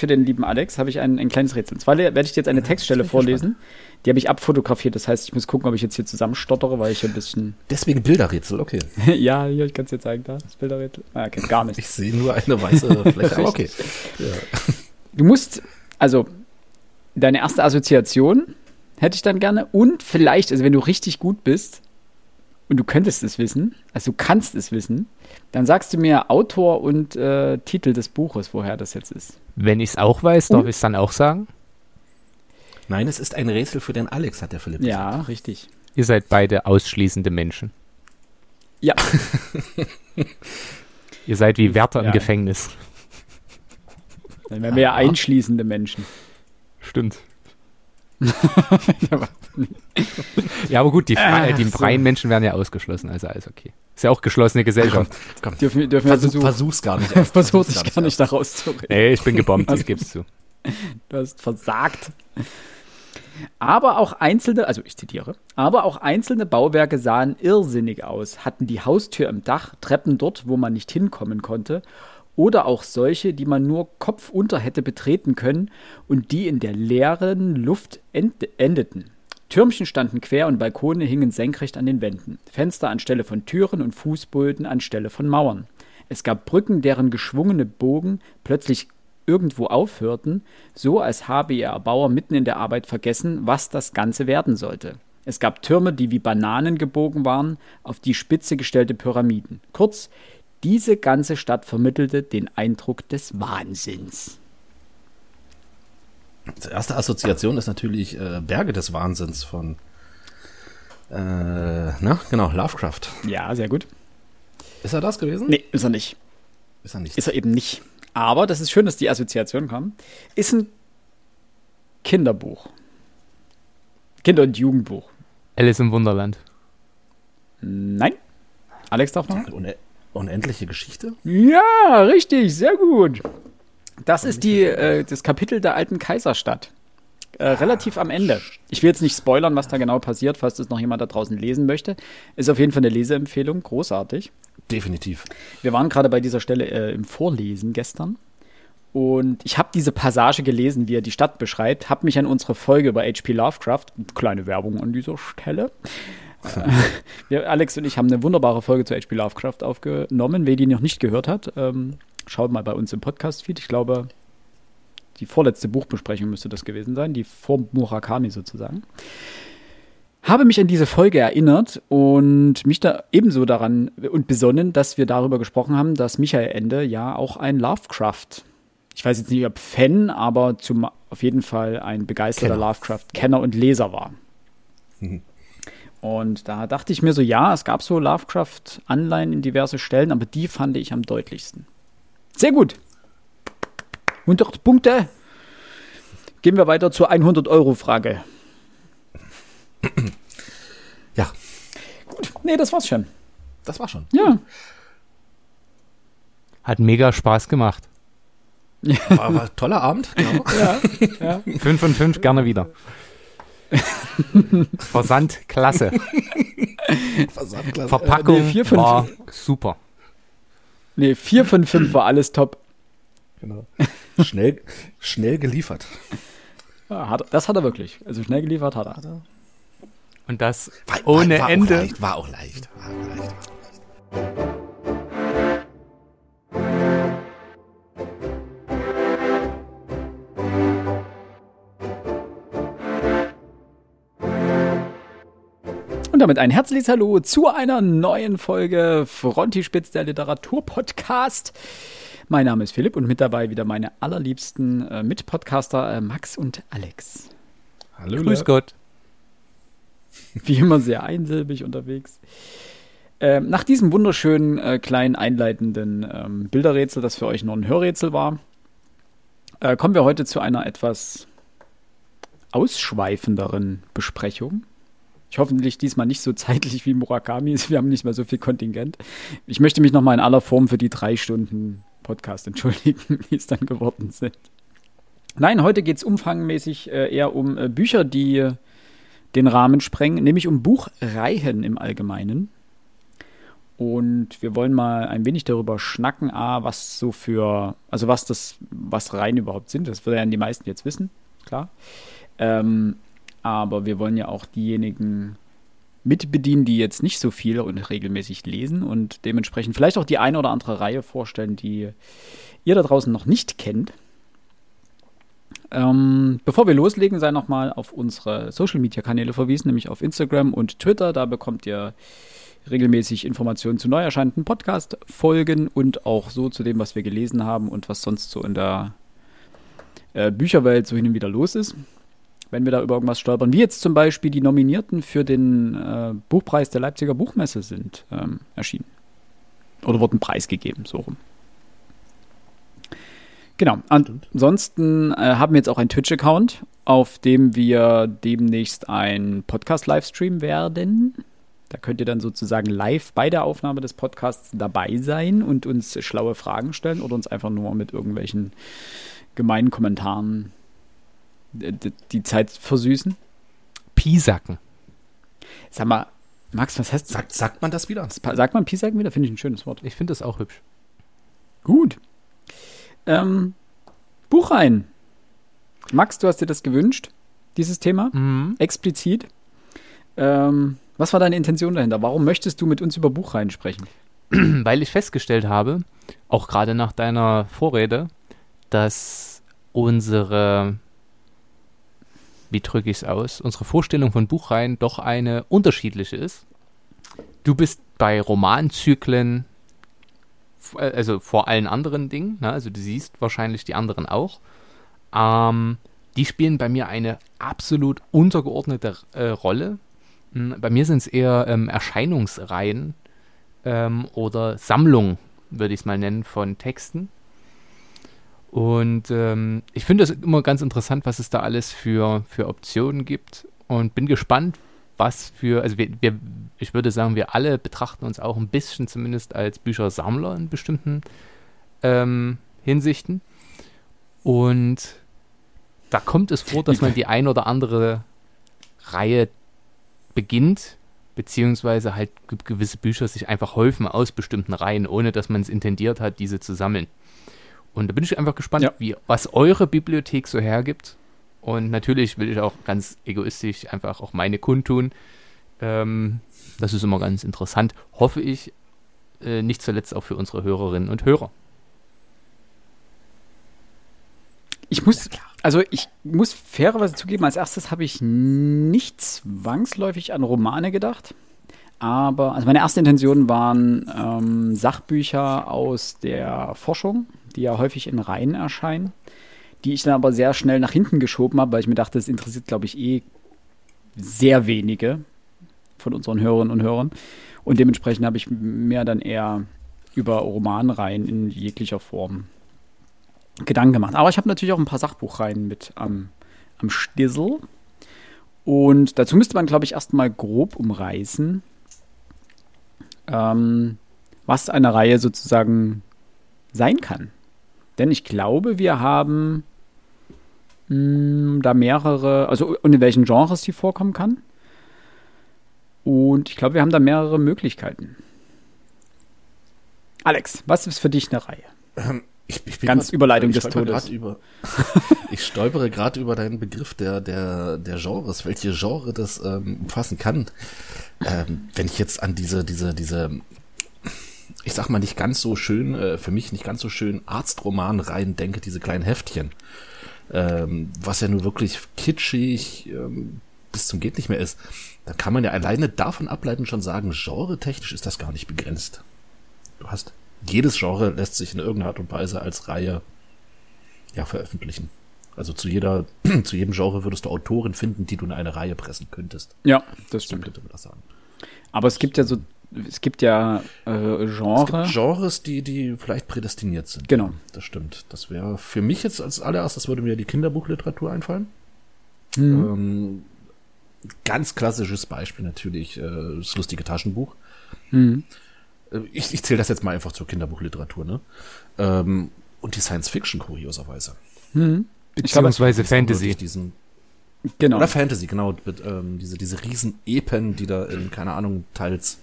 für den lieben Alex habe ich ein, ein kleines Rätsel. Und zwar werde ich dir jetzt eine Textstelle vorlesen. Die habe ich abfotografiert. Das heißt, ich muss gucken, ob ich jetzt hier zusammenstottere, weil ich ein bisschen. Deswegen Bilderrätsel, okay. ja, hier, ich kann es dir zeigen. Da, das Bilderrätsel. Ah, okay, gar nicht. Ich sehe nur eine weiße Fläche, aber okay. Ja. Du musst, also, deine erste Assoziation hätte ich dann gerne. Und vielleicht, also wenn du richtig gut bist und du könntest es wissen, also du kannst es wissen, dann sagst du mir Autor und äh, Titel des Buches, woher das jetzt ist. Wenn ich es auch weiß, darf ich es dann auch sagen? Nein, es ist ein Rätsel für den Alex, hat der Philipp Ja, gesagt. richtig. Ihr seid beide ausschließende Menschen. Ja. Ihr seid wie Wärter ja. im Gefängnis. Dann wären wir ja einschließende Menschen. Stimmt. Ja, aber gut, die, äh, die freien Menschen werden ja ausgeschlossen, also alles okay. Ist ja auch geschlossene Gesellschaft. Komm, komm. Dürfen, dürfen Versuch, versuch, versuch's gar nicht. Versuch's gar, gar nicht da rauszureden. Nee, ich bin gebombt, ich geb's zu. Du hast versagt. Aber auch einzelne, also ich zitiere, aber auch einzelne Bauwerke sahen irrsinnig aus, hatten die Haustür im Dach, Treppen dort, wo man nicht hinkommen konnte oder auch solche, die man nur kopfunter hätte betreten können und die in der leeren Luft endeten. Türmchen standen quer und Balkone hingen senkrecht an den Wänden, Fenster anstelle von Türen und Fußböden anstelle von Mauern. Es gab Brücken, deren geschwungene Bogen plötzlich irgendwo aufhörten, so als habe ihr Erbauer mitten in der Arbeit vergessen, was das Ganze werden sollte. Es gab Türme, die wie Bananen gebogen waren, auf die Spitze gestellte Pyramiden. Kurz, diese ganze Stadt vermittelte den Eindruck des Wahnsinns. Die erste Assoziation ist natürlich äh, Berge des Wahnsinns von äh, na, genau, Lovecraft. Ja, sehr gut. Ist er das gewesen? Nee, ist er nicht. Ist er nicht. Ist er eben nicht. Aber, das ist schön, dass die Assoziation kam, ist ein Kinderbuch. Kinder- und Jugendbuch. Alice im Wunderland. Nein. Alex darf noch? Unendliche Geschichte? Ja, richtig, sehr gut. Das ist die, äh, das Kapitel der alten Kaiserstadt. Äh, relativ am Ende. Ich will jetzt nicht spoilern, was da genau passiert, falls das noch jemand da draußen lesen möchte. Ist auf jeden Fall eine Leseempfehlung, großartig. Definitiv. Wir waren gerade bei dieser Stelle äh, im Vorlesen gestern. Und ich habe diese Passage gelesen, wie er die Stadt beschreibt, habe mich an unsere Folge über H.P. Lovecraft, kleine Werbung an dieser Stelle, wir, Alex und ich haben eine wunderbare Folge zu H.P. Lovecraft aufgenommen. Wer die noch nicht gehört hat, ähm, schaut mal bei uns im Podcast-Feed. Ich glaube, die vorletzte Buchbesprechung müsste das gewesen sein, die vor Murakami sozusagen. Habe mich an diese Folge erinnert und mich da ebenso daran und besonnen, dass wir darüber gesprochen haben, dass Michael Ende ja auch ein Lovecraft, ich weiß jetzt nicht, ob Fan, aber zum, auf jeden Fall ein begeisterter Lovecraft-Kenner und Leser war. Mhm. Und da dachte ich mir so, ja, es gab so Lovecraft-Anleihen in diverse Stellen, aber die fand ich am deutlichsten. Sehr gut. 100 Punkte. Gehen wir weiter zur 100-Euro-Frage. Ja. Gut. Nee, das war's schon. Das war schon. Ja. Hat mega Spaß gemacht. War, war ein toller Abend, genau. ja, ja. Fünf von fünf, gerne wieder. Versand, klasse. Versand, klasse. Verpackung äh, nee, 4, 5, war super. Nee, 4 von 5 war alles top. Genau. Schnell, schnell geliefert. Ja, hat, das hat er wirklich. Also schnell geliefert hat er. Hat er. Und das war, ohne war, war Ende. Auch leicht, war auch leicht. War auch leicht. Und damit ein herzliches Hallo zu einer neuen Folge Frontispitz, der Literaturpodcast. Mein Name ist Philipp und mit dabei wieder meine allerliebsten äh, Mitpodcaster äh, Max und Alex. Hallo. Grüß Gott. Wie immer sehr einsilbig unterwegs. Ähm, nach diesem wunderschönen äh, kleinen einleitenden ähm, Bilderrätsel, das für euch nur ein Hörrätsel war, äh, kommen wir heute zu einer etwas ausschweifenderen Besprechung. Ich hoffentlich diesmal nicht so zeitlich wie Murakami ist. Wir haben nicht mehr so viel Kontingent. Ich möchte mich nochmal in aller Form für die drei Stunden Podcast entschuldigen, die es dann geworden sind. Nein, heute geht es umfangmäßig äh, eher um äh, Bücher, die äh, den Rahmen sprengen, nämlich um Buchreihen im Allgemeinen. Und wir wollen mal ein wenig darüber schnacken, was so für, also was das, was Reihen überhaupt sind. Das werden die meisten jetzt wissen, klar. Ähm, aber wir wollen ja auch diejenigen mitbedienen, die jetzt nicht so viel und regelmäßig lesen und dementsprechend vielleicht auch die eine oder andere Reihe vorstellen, die ihr da draußen noch nicht kennt. Ähm, bevor wir loslegen, sei nochmal auf unsere Social Media Kanäle verwiesen, nämlich auf Instagram und Twitter. Da bekommt ihr regelmäßig Informationen zu neu erscheinenden Podcast-Folgen und auch so zu dem, was wir gelesen haben und was sonst so in der äh, Bücherwelt so hin und wieder los ist. Wenn wir da über irgendwas stolpern, wie jetzt zum Beispiel die Nominierten für den äh, Buchpreis der Leipziger Buchmesse sind ähm, erschienen. Oder wurden preisgegeben, so rum. Genau. Ansonsten äh, haben wir jetzt auch einen Twitch-Account, auf dem wir demnächst einen Podcast-Livestream werden. Da könnt ihr dann sozusagen live bei der Aufnahme des Podcasts dabei sein und uns schlaue Fragen stellen oder uns einfach nur mit irgendwelchen gemeinen Kommentaren die Zeit versüßen. Piesacken. Sag mal, Max, was heißt sagt, sagt man das wieder? Sagt man Piesacken wieder? Finde ich ein schönes Wort. Ich finde das auch hübsch. Gut. Ähm, Buchreihen. Max, du hast dir das gewünscht, dieses Thema, Mhm. explizit. Ähm, was war deine Intention dahinter? Warum möchtest du mit uns über Buchreihen sprechen? Weil ich festgestellt habe, auch gerade nach deiner Vorrede, dass unsere, wie drücke ich es aus, unsere Vorstellung von Buchreihen doch eine unterschiedliche ist. Du bist bei Romanzyklen, äh, also vor allen anderen Dingen, ne? also du siehst wahrscheinlich die anderen auch. Ähm, die spielen bei mir eine absolut untergeordnete äh, Rolle. Hm, Bei mir sind es eher ähm, Erscheinungsreihen, ähm, oder Sammlung, würde ich es mal nennen, von Texten. Und ähm, ich finde es immer ganz interessant, was es da alles für, für Optionen gibt und bin gespannt, was für, also wir, wir, ich würde sagen, wir alle betrachten uns auch ein bisschen zumindest als Büchersammler in bestimmten ähm, Hinsichten. Und da kommt es vor, dass man die ein oder andere Reihe beginnt, beziehungsweise halt ge- gewisse Bücher sich einfach häufen aus bestimmten Reihen, ohne dass man es intendiert hat, diese zu sammeln. Und da bin ich einfach gespannt, Ja. wie, was eure Bibliothek so hergibt. Und natürlich will ich auch ganz egoistisch einfach auch meine kundtun. Ähm, das ist immer ganz interessant. Hoffe ich, äh, nicht zuletzt auch für unsere Hörerinnen und Hörer. Ich muss, also ich muss fairerweise zugeben, als erstes habe ich nicht zwangsläufig an Romane gedacht. Aber, also meine erste Intention waren ähm, Sachbücher aus der Forschung, die ja häufig in Reihen erscheinen, die ich dann aber sehr schnell nach hinten geschoben habe, weil ich mir dachte, das interessiert, glaube ich, eh sehr wenige von unseren Hörerinnen und Hörern. Und dementsprechend habe ich mir dann eher über Romanreihen in jeglicher Form Gedanken gemacht. Aber ich habe natürlich auch ein paar Sachbuchreihen mit am, am Stissel. Und dazu müsste man, glaube ich, erstmal grob umreißen, ähm, was eine Reihe sozusagen sein kann. Denn ich glaube, wir haben mh, da mehrere, also und in welchen Genres die vorkommen kann. Und ich glaube, wir haben da mehrere Möglichkeiten. Alex, was ist für dich eine Reihe? Ich, ich bin Ganz grad- Überleitung ich des Todes. Über, ich stolpere gerade über deinen Begriff der, der, der Genres, welche Genre das ähm, umfassen kann. Ähm, wenn ich jetzt an diese, diese, diese, ich sag mal nicht ganz so schön, äh, für mich nicht ganz so schön Arztroman rein denke, diese kleinen Heftchen. Ähm, was ja nur wirklich kitschig ähm, bis zum geht nicht mehr ist, dann kann man ja alleine davon ableiten schon sagen, genre-technisch ist das gar nicht begrenzt. Du hast jedes Genre lässt sich in irgendeiner Art und Weise als Reihe ja veröffentlichen. Also zu jeder, zu jedem Genre würdest du Autoren finden, die du in eine Reihe pressen könntest. Ja, das So stimmt. könnte man das sagen. Aber es gibt ja so, es gibt ja äh, Es Genre. gibt Genres, die, die vielleicht prädestiniert sind. Genau. Das stimmt. Das wäre für mich jetzt als allererstes würde mir die Kinderbuchliteratur einfallen. Mhm. Ähm, ganz klassisches Beispiel natürlich äh, das lustige Taschenbuch. Mhm. Äh, Ich, ich zähle das jetzt mal einfach zur Kinderbuchliteratur, ne? Ähm, und die Science Fiction kurioserweise. Mhm. Ich glaube, Beziehungsweise Fantasy. genau. Oder Fantasy, genau. Mit, ähm, diese, diese riesen Epen, die da in, keine Ahnung, teils,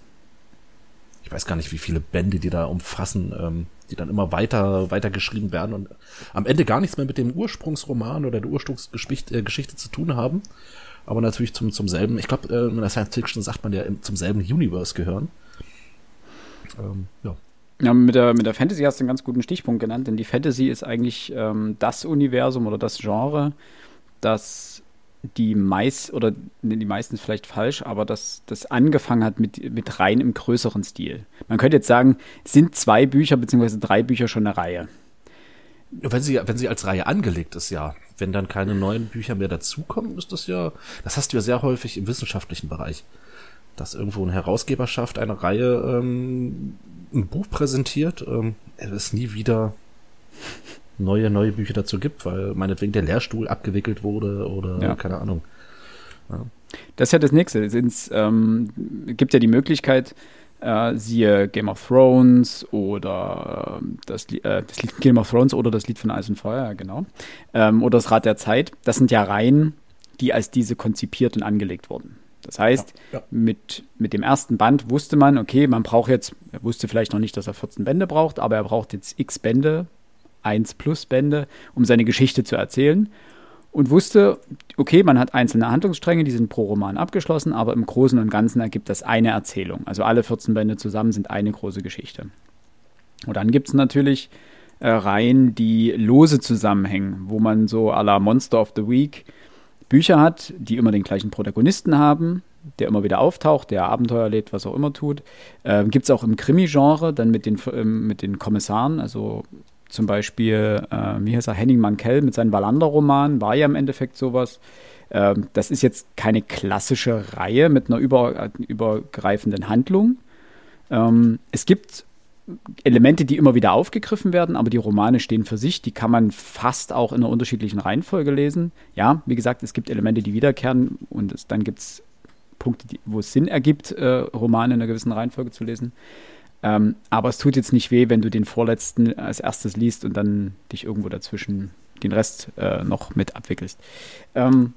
ich weiß gar nicht, wie viele Bände die da umfassen, ähm, die dann immer weiter, weiter geschrieben werden und am Ende gar nichts mehr mit dem Ursprungsroman oder der Ursprungsgeschichte äh, Geschichte zu tun haben, aber natürlich zum, zum selben, ich glaube, äh, in der Science Fiction sagt man ja zum selben Universe gehören. Ähm, ja. Ja, mit der, mit der Fantasy hast du einen ganz guten Stichpunkt genannt, denn die Fantasy ist eigentlich ähm, das Universum oder das Genre, das die meist oder die meisten ist vielleicht falsch, aber das, das angefangen hat mit, mit rein im größeren Stil. Man könnte jetzt sagen, sind zwei Bücher bzw. drei Bücher schon eine Reihe? Wenn sie, wenn sie als Reihe angelegt ist, ja. Wenn dann keine neuen Bücher mehr dazukommen, ist das ja, das hast du ja sehr häufig im wissenschaftlichen Bereich. Dass irgendwo eine Herausgeberschaft eine Reihe ähm, ein Buch präsentiert, ähm, es nie wieder neue, neue Bücher dazu gibt, weil meinetwegen der Lehrstuhl abgewickelt wurde oder ja. keine Ahnung. Ja. Das ist ja das Nächste. Es ähm, gibt ja die Möglichkeit, äh, siehe Game of Thrones oder äh, das, äh, das, Lied Game of Thrones oder das Lied von Eis und Feuer, genau. Ähm, oder das Rad der Zeit. Das sind ja Reihen, die als diese konzipiert und angelegt wurden. Das heißt, ja, ja. Mit, mit dem ersten Band wusste man, okay, man braucht jetzt, er wusste vielleicht noch nicht, dass er 14 Bände braucht, aber er braucht jetzt x Bände 1 plus Bände, um seine Geschichte zu erzählen. Und wusste, okay, man hat einzelne Handlungsstränge, die sind pro Roman abgeschlossen, aber im Großen und Ganzen ergibt das eine Erzählung. Also alle 14 Bände zusammen sind eine große Geschichte. Und dann gibt es natürlich äh, Reihen, die lose zusammenhängen, wo man so à la Monster of the Week Bücher hat, die immer den gleichen Protagonisten haben, der immer wieder auftaucht, der Abenteuer erlebt, was auch immer tut. Äh, Gibt es auch im Krimi-Genre, dann mit den, äh, mit den Kommissaren, also zum Beispiel, äh, wie heißt er, Henning Mankell mit seinem Wallander-Roman, war ja im Endeffekt sowas. Ähm, das ist jetzt keine klassische Reihe mit einer über, übergreifenden Handlung. Ähm, es gibt Elemente, die immer wieder aufgegriffen werden, aber die Romane stehen für sich. Die kann man fast auch in einer unterschiedlichen Reihenfolge lesen. Ja, wie gesagt, es gibt Elemente, die wiederkehren und es, dann gibt es Punkte, die, wo es Sinn ergibt, äh, Romane in einer gewissen Reihenfolge zu lesen. Ähm, aber es tut jetzt nicht weh, wenn du den vorletzten als erstes liest und dann dich irgendwo dazwischen den Rest äh, noch mit abwickelst. Ähm,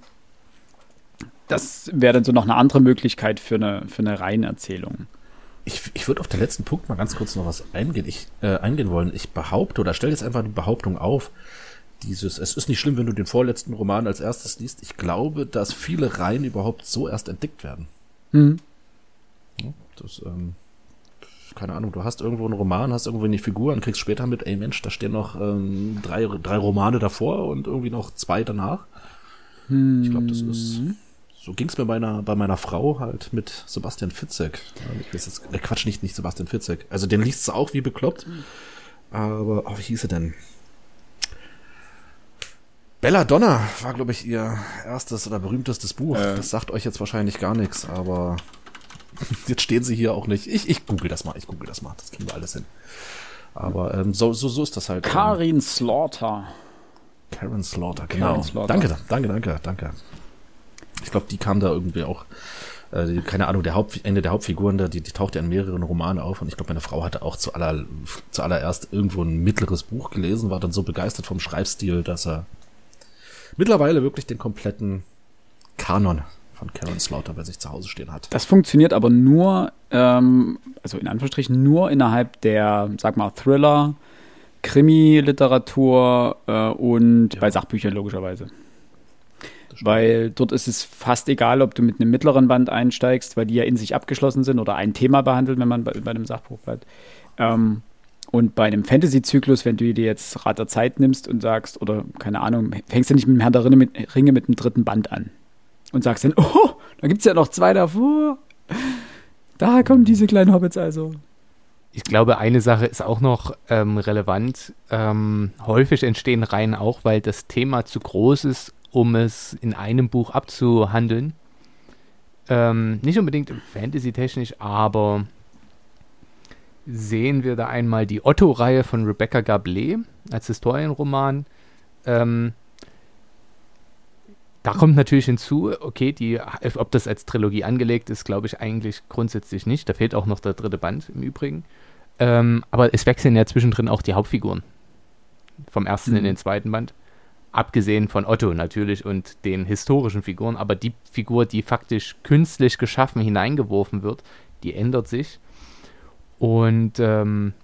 das wäre dann so noch eine andere Möglichkeit für eine, für eine Reihenerzählung. Ich, ich würde auf den letzten Punkt mal ganz kurz noch was eingehen, ich, äh, eingehen wollen. Ich behaupte oder stelle jetzt einfach die Behauptung auf, dieses, es ist nicht schlimm, wenn du den vorletzten Roman als erstes liest. Ich glaube, dass viele Reihen überhaupt so erst entdeckt werden. Mhm. Ja, das, ähm, keine Ahnung, du hast irgendwo einen Roman, hast irgendwo eine Figur und kriegst später mit, ey Mensch, da stehen noch ähm, drei, drei Romane davor und irgendwie noch zwei danach. Hm. Ich glaube, das ist. So ging es mir bei meiner, bei meiner Frau halt mit Sebastian Fitzek. Ich weiß jetzt, äh, Quatsch, nicht, nicht Sebastian Fitzek. Also den liest sie auch wie bekloppt. Aber, oh, wie hieß er denn? Bella Donna war, glaube ich, ihr erstes oder berühmtestes Buch. Äh. Das sagt euch jetzt wahrscheinlich gar nichts, aber Jetzt stehen sie hier auch nicht. Ich, ich google das mal, ich google das mal. Das kriegen wir alles hin. Aber ähm, so, so, so ist das halt. Karin ähm, Slaughter. Karen Slaughter, genau. Karen Slaughter. Danke, danke, danke, danke. Ich glaube, die kam da irgendwie auch, äh, keine Ahnung, der Haupt, eine der Hauptfiguren, da, die, die taucht ja in mehreren Romanen auf und ich glaube, meine Frau hatte auch zu aller, zuallererst irgendwo ein mittleres Buch gelesen, war dann so begeistert vom Schreibstil, dass er mittlerweile wirklich den kompletten Kanon von Karen Slaughter bei sich zu Hause stehen hat. Das funktioniert aber nur, ähm, also in Anführungsstrichen nur innerhalb der, sag mal, Thriller, Krimi-Literatur äh, und ja. bei Sachbüchern logischerweise. Weil dort ist es fast egal, ob du mit einem mittleren Band einsteigst, weil die ja in sich abgeschlossen sind oder ein Thema behandeln, wenn man bei, bei einem Sachbuch bleibt. Ähm, und bei einem Fantasy-Zyklus, wenn du dir jetzt Rat der Zeit nimmst und sagst, oder keine Ahnung, fängst du nicht mit dem Herr der Ringe mit, Ringe mit dem dritten Band an und sagst dann, oh, da gibt es ja noch zwei davor. Da kommen diese kleinen Hobbits also. Ich glaube, eine Sache ist auch noch ähm, relevant. Ähm, häufig entstehen Reihen auch, weil das Thema zu groß ist, um es in einem Buch abzuhandeln. Ähm, nicht unbedingt fantasy-technisch, aber sehen wir da einmal die Otto-Reihe von Rebecca Gablé als Historienroman. Ähm, da kommt natürlich hinzu, okay, die, ob das als Trilogie angelegt ist, glaube ich eigentlich grundsätzlich nicht. Da fehlt auch noch der dritte Band im Übrigen. Ähm, aber es wechseln ja zwischendrin auch die Hauptfiguren. Vom ersten mhm. in den zweiten Band. Abgesehen von Otto natürlich und den historischen Figuren. Aber die Figur, die faktisch künstlich geschaffen hineingeworfen wird, die ändert sich. Und ähm,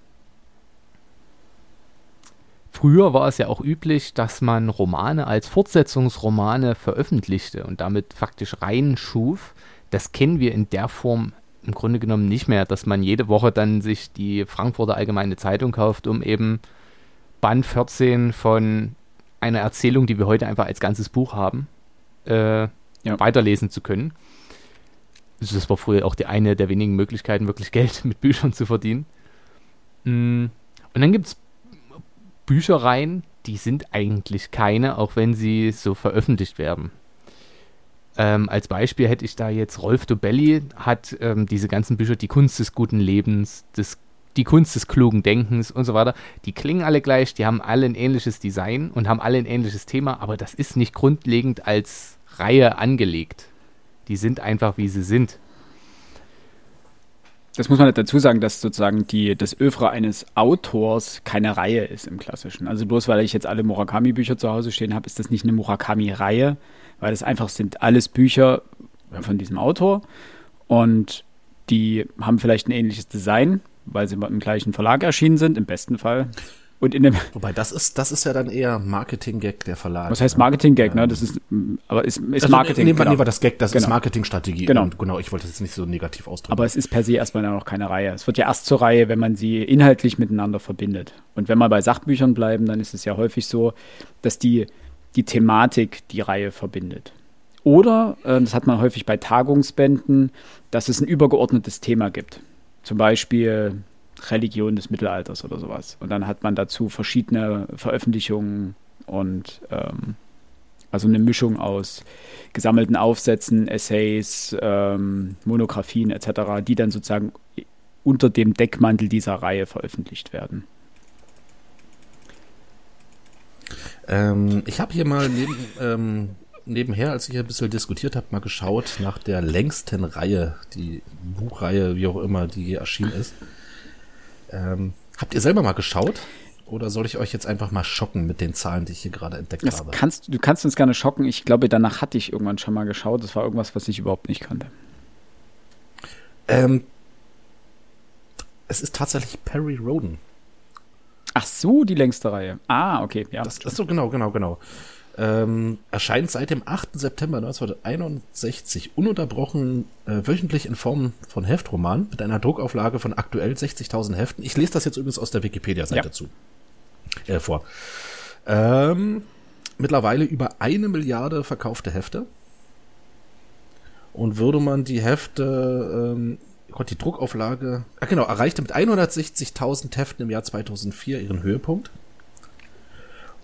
früher war es ja auch üblich, dass man Romane als Fortsetzungsromane veröffentlichte und damit faktisch reinschuf. Das kennen wir in der Form im Grunde genommen nicht mehr, dass man jede Woche dann sich die Frankfurter Allgemeine Zeitung kauft, um eben Band 14 von einer Erzählung, die wir heute einfach als ganzes Buch haben, äh, ja. weiterlesen zu können. Also das war früher auch die eine der wenigen Möglichkeiten, wirklich Geld mit Büchern zu verdienen. Mm, und dann gibt es Büchereien, die sind eigentlich keine, auch wenn sie so veröffentlicht werden. Ähm, als Beispiel hätte ich da jetzt Rolf Dobelli, hat ähm, diese ganzen Bücher, die Kunst des guten Lebens, des, die Kunst des klugen Denkens und so weiter, die klingen alle gleich, die haben alle ein ähnliches Design und haben alle ein ähnliches Thema, aber das ist nicht grundlegend als Reihe angelegt. Die sind einfach, wie sie sind. Das muss man dazu sagen, dass sozusagen die, das Övre eines Autors keine Reihe ist im Klassischen. Also bloß weil ich jetzt alle Murakami-Bücher zu Hause stehen habe, ist das nicht eine Murakami-Reihe, weil das einfach sind alles Bücher von diesem Autor und die haben vielleicht ein ähnliches Design, weil sie im gleichen Verlag erschienen sind, im besten Fall. Und in dem Wobei das ist, das ist ja dann eher Marketing-Gag der Verlag. Was heißt Marketing-Gag, ne? Das ist, aber ist, ist also, Marketing. Nehmen wir, genau. nehmen wir das Gag, das genau. ist Marketingstrategie. Genau. Und genau, ich wollte das jetzt nicht so negativ ausdrücken. Aber es ist per se erstmal noch keine Reihe. Es wird ja erst zur Reihe, wenn man sie inhaltlich miteinander verbindet. Und wenn wir bei Sachbüchern bleiben, dann ist es ja häufig so, dass die, die Thematik die Reihe verbindet. Oder, äh, das hat man häufig bei Tagungsbänden, dass es ein übergeordnetes Thema gibt. Zum Beispiel Religion des Mittelalters oder sowas. Und dann hat man dazu verschiedene Veröffentlichungen und ähm, also eine Mischung aus gesammelten Aufsätzen, Essays, ähm, Monographien etc., die dann sozusagen unter dem Deckmantel dieser Reihe veröffentlicht werden. Ähm, ich habe hier mal neben, ähm, nebenher, als ich ein bisschen diskutiert habe, mal geschaut nach der längsten Reihe, die Buchreihe, wie auch immer, die erschienen ist. Ähm, habt ihr selber mal geschaut? Oder soll ich euch jetzt einfach mal schocken mit den Zahlen, die ich hier gerade entdeckt das habe? Kannst, du kannst uns gerne schocken. Ich glaube, danach hatte ich irgendwann schon mal geschaut. Das war irgendwas, was ich überhaupt nicht kannte. Ähm, es ist tatsächlich Perry Roden. Ach so, die längste Reihe. Ah, okay, ja. Das, das so, genau, genau, genau. Ähm, erscheint seit dem 8. September 1961 ununterbrochen äh, wöchentlich in Form von Heftroman mit einer Druckauflage von aktuell 60.000 Heften. Ich lese das jetzt übrigens aus der Wikipedia-Seite ja. zu. Äh, vor. Ähm, mittlerweile über eine Milliarde verkaufte Hefte. Und würde man die Hefte, ähm, Gott, die Druckauflage, ah genau, erreichte mit 160.000 Heften im Jahr 2004 ihren Höhepunkt.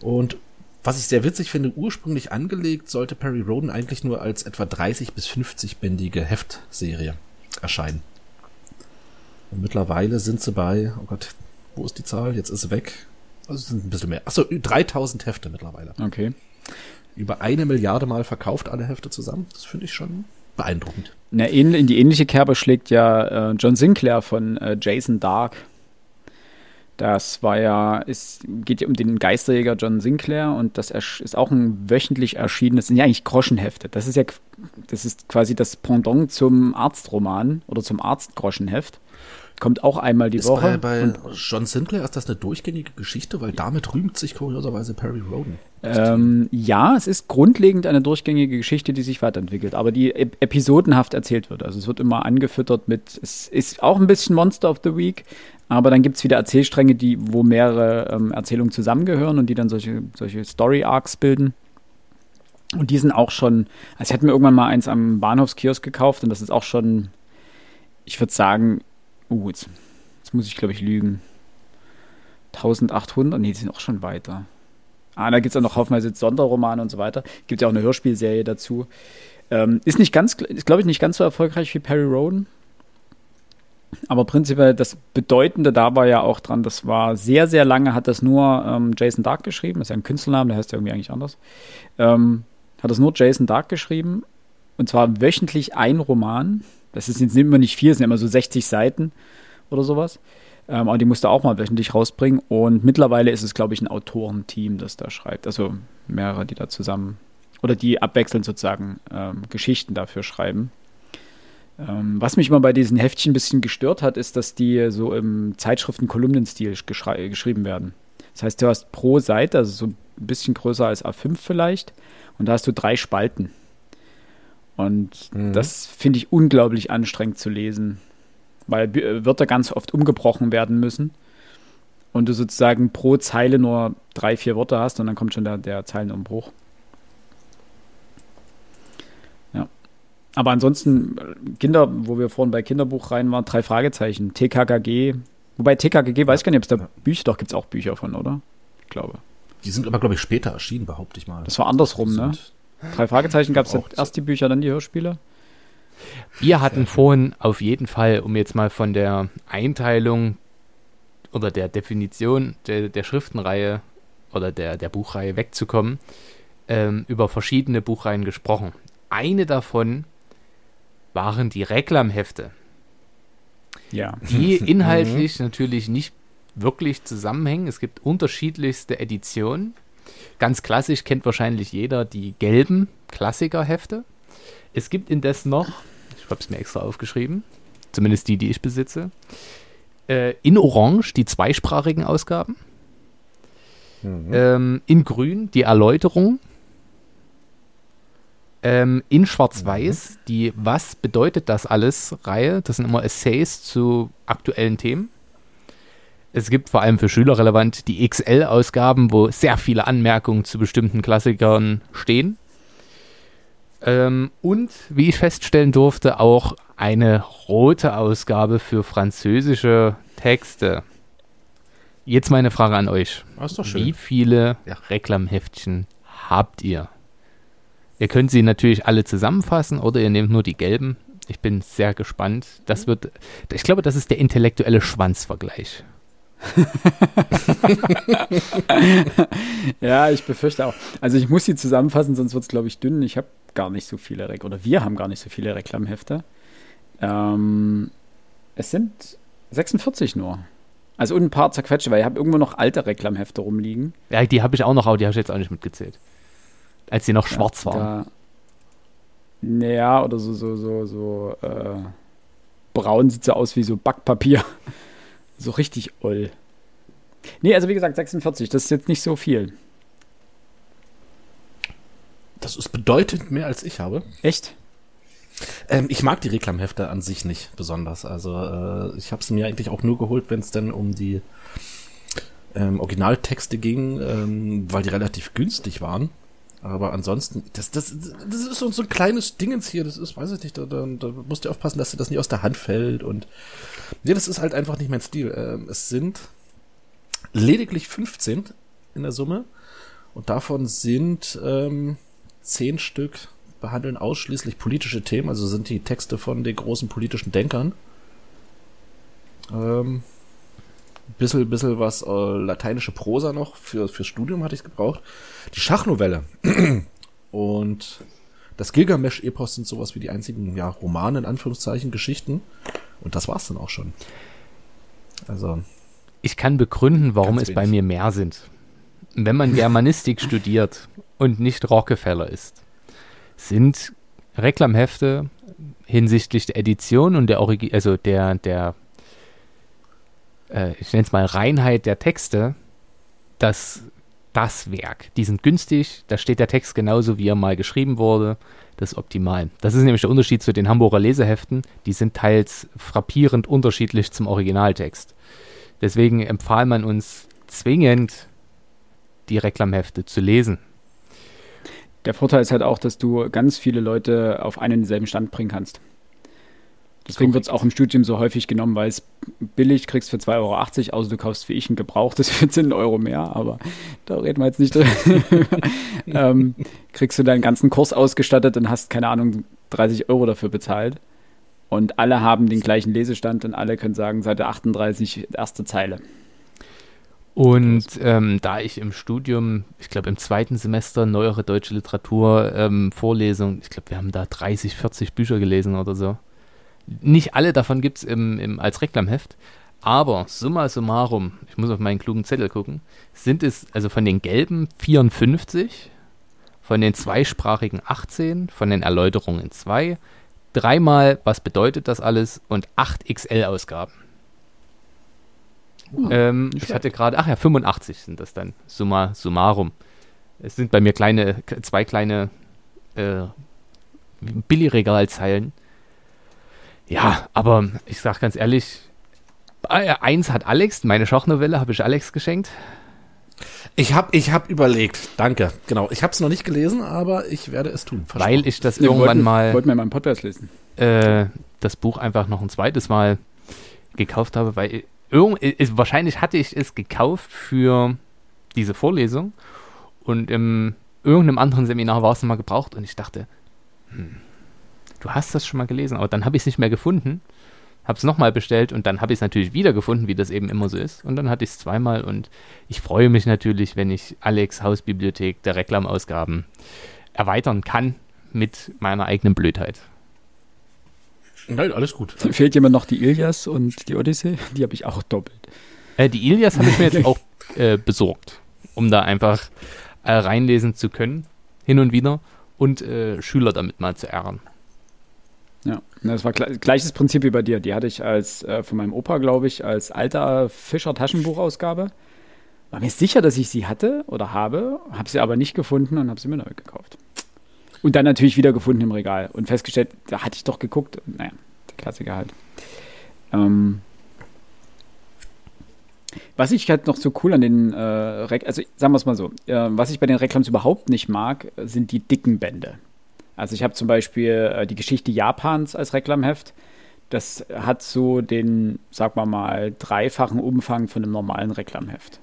Und was ich sehr witzig finde, ursprünglich angelegt sollte Perry Roden eigentlich nur als etwa 30 bis 50 bändige Heftserie erscheinen. Und mittlerweile sind sie bei, oh Gott, wo ist die Zahl? Jetzt ist sie weg. Also es sind ein bisschen mehr. Achso, 3000 Hefte mittlerweile. Okay. Über eine Milliarde Mal verkauft alle Hefte zusammen. Das finde ich schon beeindruckend. Na, in die ähnliche Kerbe schlägt ja äh, John Sinclair von äh, Jason Dark das war ja, es geht ja um den Geisterjäger John Sinclair und das ist auch ein wöchentlich erschienenes, sind ja eigentlich Groschenhefte. Das ist ja, das ist quasi das Pendant zum Arztroman oder zum Arztgroschenheft. Kommt auch einmal die ist Woche. Bei, bei John Sinclair ist das eine durchgängige Geschichte, weil damit rühmt sich kurioserweise Perry Roden. Ähm, ja, es ist grundlegend eine durchgängige Geschichte, die sich weiterentwickelt, aber die ep episodenhaft erzählt wird. Also es wird immer angefüttert mit, es ist auch ein bisschen Monster of the Week, aber dann gibt es wieder Erzählstränge, die, wo mehrere ähm, Erzählungen zusammengehören und die dann solche, solche Story-Arcs bilden. Und die sind auch schon, also ich hatte mir irgendwann mal eins am Bahnhofskiosk gekauft und das ist auch schon, ich würde sagen, uh, jetzt, jetzt muss ich glaube ich lügen. 1800, nee, die sind auch schon weiter. Ah, da gibt es auch noch haufenweise Sonderromane und so weiter. Gibt ja auch eine Hörspielserie dazu. Ähm, ist nicht ganz, ist glaube ich nicht ganz so erfolgreich wie Perry Roden. Aber prinzipiell das Bedeutende da war ja auch dran, das war sehr, sehr lange, hat das nur ähm, Jason Dark geschrieben, das ist ja ein Künstlername, der heißt ja irgendwie eigentlich anders. Ähm, hat das nur Jason Dark geschrieben und zwar wöchentlich ein Roman. Das ist jetzt immer nicht viel, es sind immer so 60 Seiten oder sowas. Ähm, aber die musste auch mal wöchentlich rausbringen und mittlerweile ist es, glaube ich, ein Autorenteam, das da schreibt. Also mehrere, die da zusammen oder die abwechselnd sozusagen ähm, Geschichten dafür schreiben. Ähm, was mich immer bei diesen Heftchen ein bisschen gestört hat, ist, dass die so im Zeitschriften-Kolumnenstil geschrieben werden. Das heißt, du hast pro Seite, also so ein bisschen größer als A5 vielleicht, und da hast du drei Spalten. Und mhm. das finde ich unglaublich anstrengend zu lesen, weil äh, Wörter ganz oft umgebrochen werden müssen und du sozusagen pro Zeile nur drei, vier Wörter hast und dann kommt schon der, der Zeilenumbruch. Ja. Aber ansonsten, Kinder, wo wir vorhin bei Kinderbuch rein waren, drei Fragezeichen, TKKG. Wobei TKKG, weiß ich gar nicht, ob es da Bücher, doch gibt es auch Bücher von, oder? Ich glaube. Die sind aber, glaube ich, später erschienen, behaupte ich mal. Das war andersrum, ne? Drei Fragezeichen gab es erst die Bücher, dann die Hörspiele. Wir hatten vorhin auf jeden Fall, um jetzt mal von der Einteilung oder der Definition der, der Schriftenreihe oder der, der Buchreihe wegzukommen, ähm, über verschiedene Buchreihen gesprochen. Eine davon waren die Reklamhefte. Ja. Die inhaltlich natürlich nicht wirklich zusammenhängen. Es gibt unterschiedlichste Editionen. Ganz klassisch kennt wahrscheinlich jeder die gelben Klassikerhefte. Es gibt indes noch, ich habe es mir extra aufgeschrieben, zumindest die, die ich besitze, äh, in Orange die zweisprachigen Ausgaben. Mhm. Ähm, in Grün die Erläuterung. Ähm, in Schwarz-Weiß mhm. die Was bedeutet das alles Reihe. Das sind immer Essays zu aktuellen Themen. Es gibt vor allem für Schüler relevant die XL-Ausgaben, wo sehr viele Anmerkungen zu bestimmten Klassikern stehen. Ähm, und wie ich feststellen durfte, auch eine rote Ausgabe für französische Texte. Jetzt meine Frage an euch. Das ist doch schön. Wie viele ja. Reklamheftchen habt ihr? Ihr könnt sie natürlich alle zusammenfassen oder ihr nehmt nur die gelben. Ich bin sehr gespannt. Das wird, ich glaube, das ist der intellektuelle Schwanzvergleich. ja, ich befürchte auch. Also ich muss sie zusammenfassen, sonst wird es, glaube ich, dünn. Ich habe gar nicht so viele Rek oder wir haben gar nicht so viele Reklamhefte. Ähm, es sind 46 nur. Also und ein paar zerquetsche, weil ich habe irgendwo noch alte Reklamhefte rumliegen. Ja, die habe ich auch noch, aber die habe ich jetzt auch nicht mitgezählt. Als die noch schwarz ja, waren. naja, oder so, so, so, so, äh, braun sieht so aus wie so Backpapier. So richtig oll. Nee, also wie gesagt, 46, das ist jetzt nicht so viel. Das ist bedeutend mehr als ich habe. Echt? Ähm, ich mag die Reklamhefte an sich nicht besonders. Also äh, ich habe sie mir eigentlich auch nur geholt, wenn es denn um die ähm, Originaltexte ging, ähm, weil die relativ günstig waren. Aber ansonsten, das, das, das ist so, ein kleines Dingens hier, das ist, weiß ich nicht, da, da, da musst du aufpassen, dass dir das nicht aus der Hand fällt und nee, das ist halt einfach nicht mein Stil. Ähm, es sind lediglich 15 in der Summe und davon sind ähm, 10 Stück behandeln ausschließlich politische Themen, also sind die Texte von den großen politischen Denkern. Ähm, bisschen, bisschen was äh, lateinische Prosa noch für fürs Studium hatte ich gebraucht. Die Schachnovelle und das Gilgamesch-Epos sind sowas wie die einzigen ja, Romane, in Anführungszeichen, Geschichten. Und das war's dann auch schon. Also. Ich kann begründen, warum es bei mir mehr sind. Wenn man Germanistik studiert und nicht Rockefeller ist, sind Reklamhefte hinsichtlich der Edition und der Origi also der, der äh, ich nenne es mal Reinheit der Texte, das, das Werk. Die sind günstig, da steht der Text genauso, wie er mal geschrieben wurde. Das ist optimal. Das ist nämlich der Unterschied zu den Hamburger Leseheften. Die sind teils frappierend unterschiedlich zum Originaltext. Deswegen empfahl man uns zwingend, die Reklamhefte zu lesen. Der Vorteil ist halt auch, dass du ganz viele Leute auf einen selben Stand bringen kannst. Deswegen wird es auch im Studium so häufig genommen, weil es billig kriegst für 2,80 Euro, außer du kaufst wie ich ein gebrauchtes für 10 Euro mehr, aber da reden wir jetzt nicht drüber. ähm, kriegst du deinen ganzen Kurs ausgestattet und hast, keine Ahnung, 30 Euro dafür bezahlt. Und alle haben den gleichen Lesestand und alle können sagen, Seite 38, erste Zeile. Und ähm, da ich im Studium, ich glaube im zweiten Semester neuere deutsche Literatur ähm, Vorlesung, ich glaube, wir haben da 30, 40 Bücher gelesen oder so. Nicht alle davon gibt es im, im, als Reklamheft, aber summa summarum, ich muss auf meinen klugen Zettel gucken, sind es also von den gelben 54, von den zweisprachigen 18, von den Erläuterungen 2, dreimal, was bedeutet das alles und acht XL-Ausgaben. Oh, ähm, ich hatte gerade, ach ja, 85 sind das dann, summa summarum. Es sind bei mir kleine, zwei kleine äh, Billigregalzeilen. Ja, aber ich sag ganz ehrlich, äh, eins hat Alex, meine Schachnovelle habe ich Alex geschenkt. Ich habe ich hab überlegt, danke, genau. Ich habe es noch nicht gelesen, aber ich werde es tun. Weil ich das Wir irgendwann wollten, mal Wollten wir mal einen Podcast lesen. äh, das Buch einfach noch ein zweites Mal gekauft habe, weil irgend, äh, wahrscheinlich hatte ich es gekauft für diese Vorlesung und in irgendeinem anderen Seminar war es mal gebraucht und ich dachte, hm, du hast das schon mal gelesen, aber dann habe ich es nicht mehr gefunden, habe es nochmal bestellt und dann habe ich es natürlich wieder gefunden, wie das eben immer so ist und dann hatte ich es zweimal und ich freue mich natürlich, wenn ich Alex Hausbibliothek der Reklamausgaben erweitern kann mit meiner eigenen Blödheit. Nein, alles gut. Fehlt jemand noch die Ilias und die Odyssee? Die habe ich auch doppelt. Äh, die Ilias habe ich mir jetzt auch äh, besorgt, um da einfach äh, reinlesen zu können, hin und wieder, und äh, Schüler damit mal zu ärgern. Ja, das war gle- gleiches Prinzip wie bei dir. Die hatte ich als äh, von meinem Opa, glaube ich, als alter Fischer Taschenbuchausgabe. War mir sicher, dass ich sie hatte oder habe, habe sie aber nicht gefunden und habe sie mir neu gekauft. Und dann natürlich wieder gefunden im Regal und festgestellt, da hatte ich doch geguckt. Naja, der Klassiker halt. Ähm, was ich halt noch so cool an den, äh, Rek also sagen wir es mal so, äh, was ich bei den Reklams überhaupt nicht mag, sind die dicken Bände. Also ich habe zum Beispiel äh, die Geschichte Japans als Reklamheft. Das hat so den, sag mal mal, dreifachen Umfang von einem normalen Reklamheft.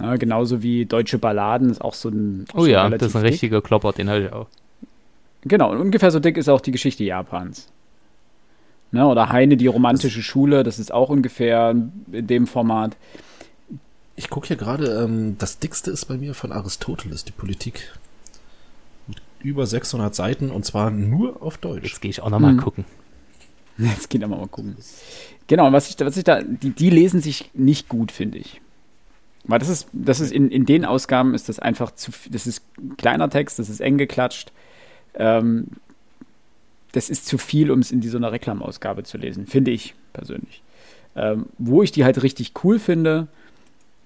Ja, genauso wie Deutsche Balladen ist auch so ein. Oh ja, relativ das ist ein dick. richtiger Klopper, den hatte ich auch. Genau, und ungefähr so dick ist auch die Geschichte Japans. Ne, oder Heine, die romantische Schule, das ist auch ungefähr in dem Format. Ich gucke hier gerade, ähm, das dickste ist bei mir von Aristoteles, die Politik. Über 600 Seiten und zwar nur auf Deutsch. Jetzt gehe ich auch nochmal Mhm. gucken. Jetzt geht aber mal gucken. Genau, und was ich, was ich da, die, die lesen sich nicht gut, finde ich. Weil das ist, das ist in, in den Ausgaben ist das einfach zu, das ist kleiner Text, das ist eng geklatscht. Ähm, das ist zu viel, um es in die, so einer Reklamausgabe zu lesen, finde ich persönlich. Ähm, wo ich die halt richtig cool finde,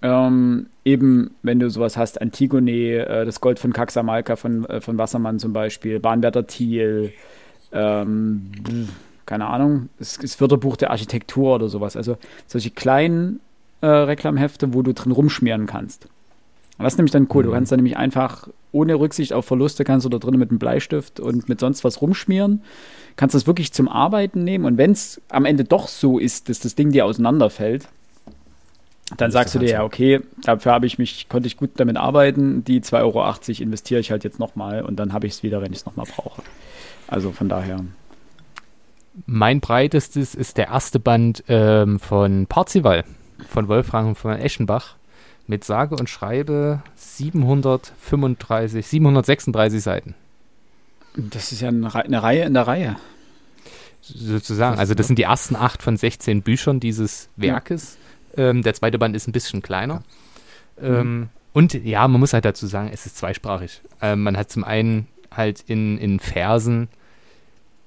ähm, eben, wenn du sowas hast, Antigone, äh, das Gold von Caxamalca von, äh, von Wassermann zum Beispiel, Bahnwärter Thiel, ähm, keine Ahnung, das, das Wörterbuch der Architektur oder sowas. Also solche kleinen äh, Reklamhefte, wo du drin rumschmieren kannst. Und das ist nämlich dann cool. Du Mhm. kannst dann nämlich einfach ohne Rücksicht auf Verluste kannst du da drinnen mit einem Bleistift und mit sonst was rumschmieren. Kannst das wirklich zum Arbeiten nehmen und wenn es am Ende doch so ist, dass das Ding dir auseinanderfällt, dann sagst du dir ja, okay, dafür habe ich mich, konnte ich gut damit arbeiten, die 2,80 Euro investiere ich halt jetzt nochmal und dann habe ich es wieder, wenn ich es nochmal brauche. Also von daher. Mein breitestes ist der erste Band ähm, von Parzival, von Wolfgang von Eschenbach, mit sage und schreibe 735, 736 Seiten. Das ist ja eine, eine Reihe in der Reihe. sozusagen. Also das sind die ersten acht von 16 Büchern dieses Werkes. Ähm, der zweite Band ist ein bisschen kleiner. Ähm, und ja, man muss halt dazu sagen, es ist zweisprachig. Ähm, man hat zum einen halt in, in Versen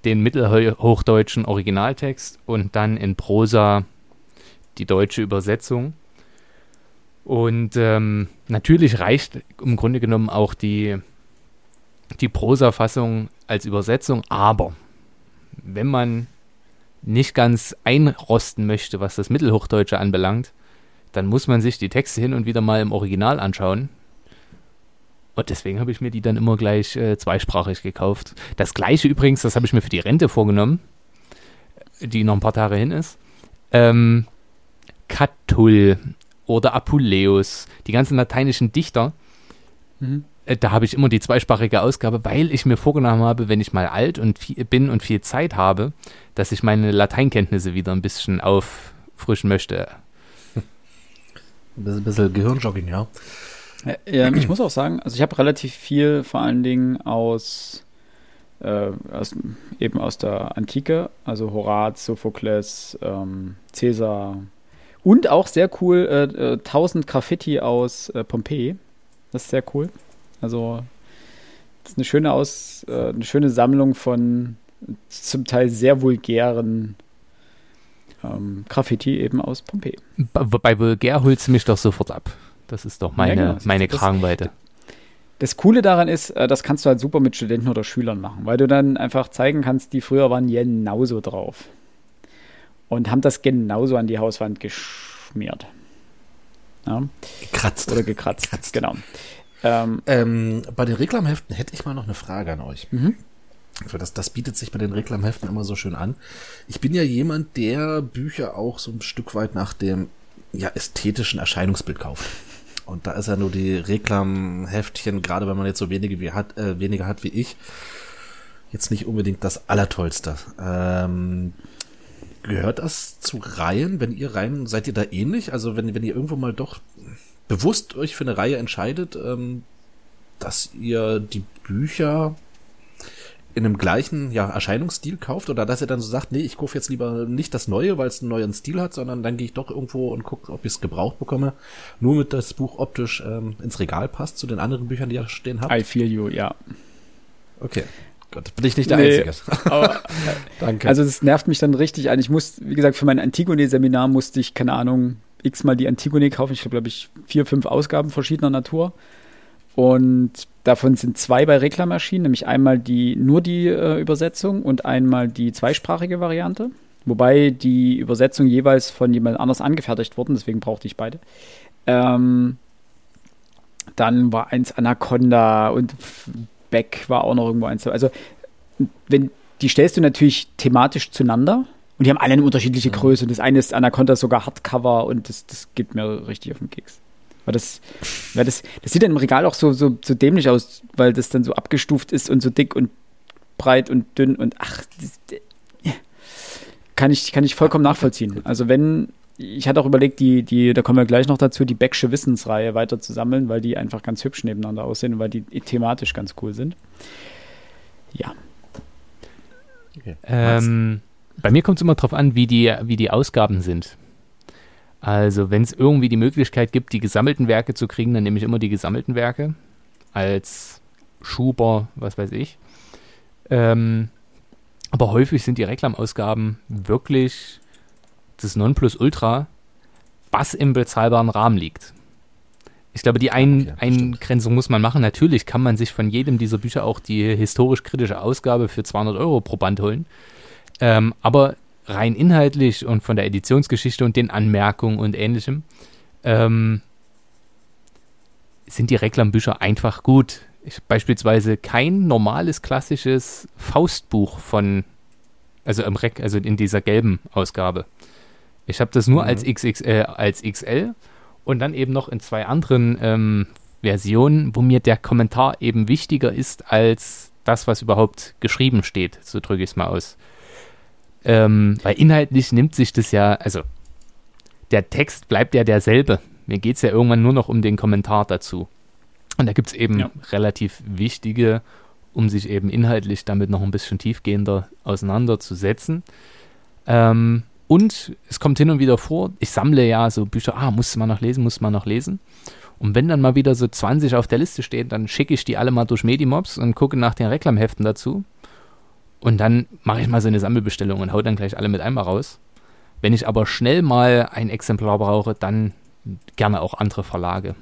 den mittelhochdeutschen Originaltext und dann in Prosa die deutsche Übersetzung. Und ähm, natürlich reicht im Grunde genommen auch die, die Prosa-Fassung als Übersetzung, aber wenn man nicht ganz einrosten möchte, was das Mittelhochdeutsche anbelangt, dann muss man sich die Texte hin und wieder mal im Original anschauen. Und deswegen habe ich mir die dann immer gleich äh, zweisprachig gekauft. Das gleiche übrigens, das habe ich mir für die Rente vorgenommen, die noch ein paar Tage hin ist. Ähm, Catull oder Apuleius, die ganzen lateinischen Dichter, Mhm. Äh, da habe ich immer die zweisprachige Ausgabe, weil ich mir vorgenommen habe, wenn ich mal alt und viel, bin und viel Zeit habe, dass ich meine Lateinkenntnisse wieder ein bisschen auffrischen möchte. Ein bisschen, Gehirnjogging, ja. Ja, ähm, ich muss auch sagen, also ich habe relativ viel vor allen Dingen aus, äh, aus eben aus der Antike, also Horaz, Sophokles, ähm, Caesar und auch sehr cool äh, äh, 1000 Graffiti aus äh, Pompeji. Das ist sehr cool. Also das ist eine schöne aus äh, eine schöne Sammlung von zum Teil sehr vulgären ähm, Graffiti eben aus Pompeji. Bei, bei vulgär holst du mich doch sofort ab. Das ist doch meine, Ja, genau. meine Das- Kragenweite. Das Coole daran ist, äh, das kannst du halt super mit Studenten oder Schülern machen, weil du dann einfach zeigen kannst, die früher waren genauso drauf. Und haben das genauso an die Hauswand geschmiert. Ja, Kratzt. oder gekratzt. Gekratzt. Genau. Ähm, Ähm, bei den Reklamheften hätte ich mal noch eine Frage an euch. Mhm. Für Das, das bietet sich bei den Reklamheften immer so schön an. Ich bin ja jemand, der Bücher auch so ein Stück weit nach dem ja, ästhetischen Erscheinungsbild kauft. Und da ist ja nur die Reklamheftchen, gerade wenn man jetzt so wenige wie hat, äh, weniger hat wie ich, jetzt nicht unbedingt das Allertollste. Ähm, gehört das zu Reihen? Wenn ihr Reihen, seid ihr da ähnlich? Also wenn, wenn ihr irgendwo mal doch bewusst euch für eine Reihe entscheidet, ähm, dass ihr die Bücher in einem gleichen ja, Erscheinungsstil kauft oder dass ihr dann so sagt, nee, ich kaufe jetzt lieber nicht das Neue, weil es einen neuen Stil hat, sondern dann gehe ich doch irgendwo und gucke, ob ich es gebraucht bekomme, nur mit das Buch optisch ähm, ins Regal passt zu den anderen Büchern, die ihr stehen habt. I feel you, ja. Okay. Gott, bin ich nicht der Nee. Einzige. Aber, Danke. also es nervt mich dann richtig an. Ich muss, wie gesagt, für mein Antigone-Seminar musste ich, keine Ahnung, x-mal die Antigone kaufen. Ich habe, glaube ich, vier, fünf Ausgaben verschiedener Natur. Und davon sind zwei bei Reklam erschienen, nämlich einmal die nur die äh, Übersetzung und einmal die zweisprachige Variante. Wobei die Übersetzung jeweils von jemand anders angefertigt wurden, deswegen brauchte ich beide. Ähm, dann war eins Anaconda und Beck war auch noch irgendwo eins. Also, wenn die stellst du natürlich thematisch zueinander und die haben alle eine unterschiedliche Mhm. Größe. Und das eine ist Anaconda sogar Hardcover und das, das geht mir richtig auf den Keks. Weil das, weil das, das sieht dann im Regal auch so, so, so dämlich aus, weil das dann so abgestuft ist und so dick und breit und dünn und ach, das, kann ich, kann ich vollkommen nachvollziehen. Also wenn, ich hatte auch überlegt, die, die, da kommen wir gleich noch dazu, die Becksche Wissensreihe weiter zu sammeln, weil die einfach ganz hübsch nebeneinander aussehen und weil die thematisch ganz cool sind. Ja. okay. Ähm, bei mir kommt es immer darauf an, wie die, wie die Ausgaben sind. Also, wenn es irgendwie die Möglichkeit gibt, die gesammelten Werke zu kriegen, dann nehme ich immer die gesammelten Werke als Schuber, was weiß ich. Ähm, aber häufig sind die Reklamausgaben wirklich das Nonplusultra, was im bezahlbaren Rahmen liegt. Ich glaube, die Ein Okay. Eingrenzung muss man machen. Natürlich kann man sich von jedem dieser Bücher auch die historisch-kritische Ausgabe für 200 Euro pro Band holen. Ähm, aber rein inhaltlich und von der Editionsgeschichte und den Anmerkungen und ähnlichem ähm, sind die Reklambücher einfach gut. Ich, beispielsweise kein normales klassisches Faustbuch von, also im Rec, also in dieser gelben Ausgabe. Ich habe das nur Mhm. als, XXL, als XL und dann eben noch in zwei anderen ähm, Versionen, wo mir der Kommentar eben wichtiger ist als das, was überhaupt geschrieben steht. So drücke ich es mal aus. Ähm, weil inhaltlich nimmt sich das ja, also der Text bleibt ja derselbe. Mir geht es ja irgendwann nur noch um den Kommentar dazu. Und da gibt es eben Ja. relativ wichtige, um sich eben inhaltlich damit noch ein bisschen tiefgehender auseinanderzusetzen. Ähm, und es kommt hin und wieder vor, ich sammle ja so Bücher, ah, musste man noch lesen, musste man noch lesen. Und wenn dann mal wieder so 20 auf der Liste stehen, dann schicke ich die alle mal durch Medimobs und gucke nach den Reklamheften dazu. Und dann mache ich mal so eine Sammelbestellung und hau dann gleich alle mit einmal raus. Wenn ich aber schnell mal ein Exemplar brauche, dann gerne auch andere Verlage.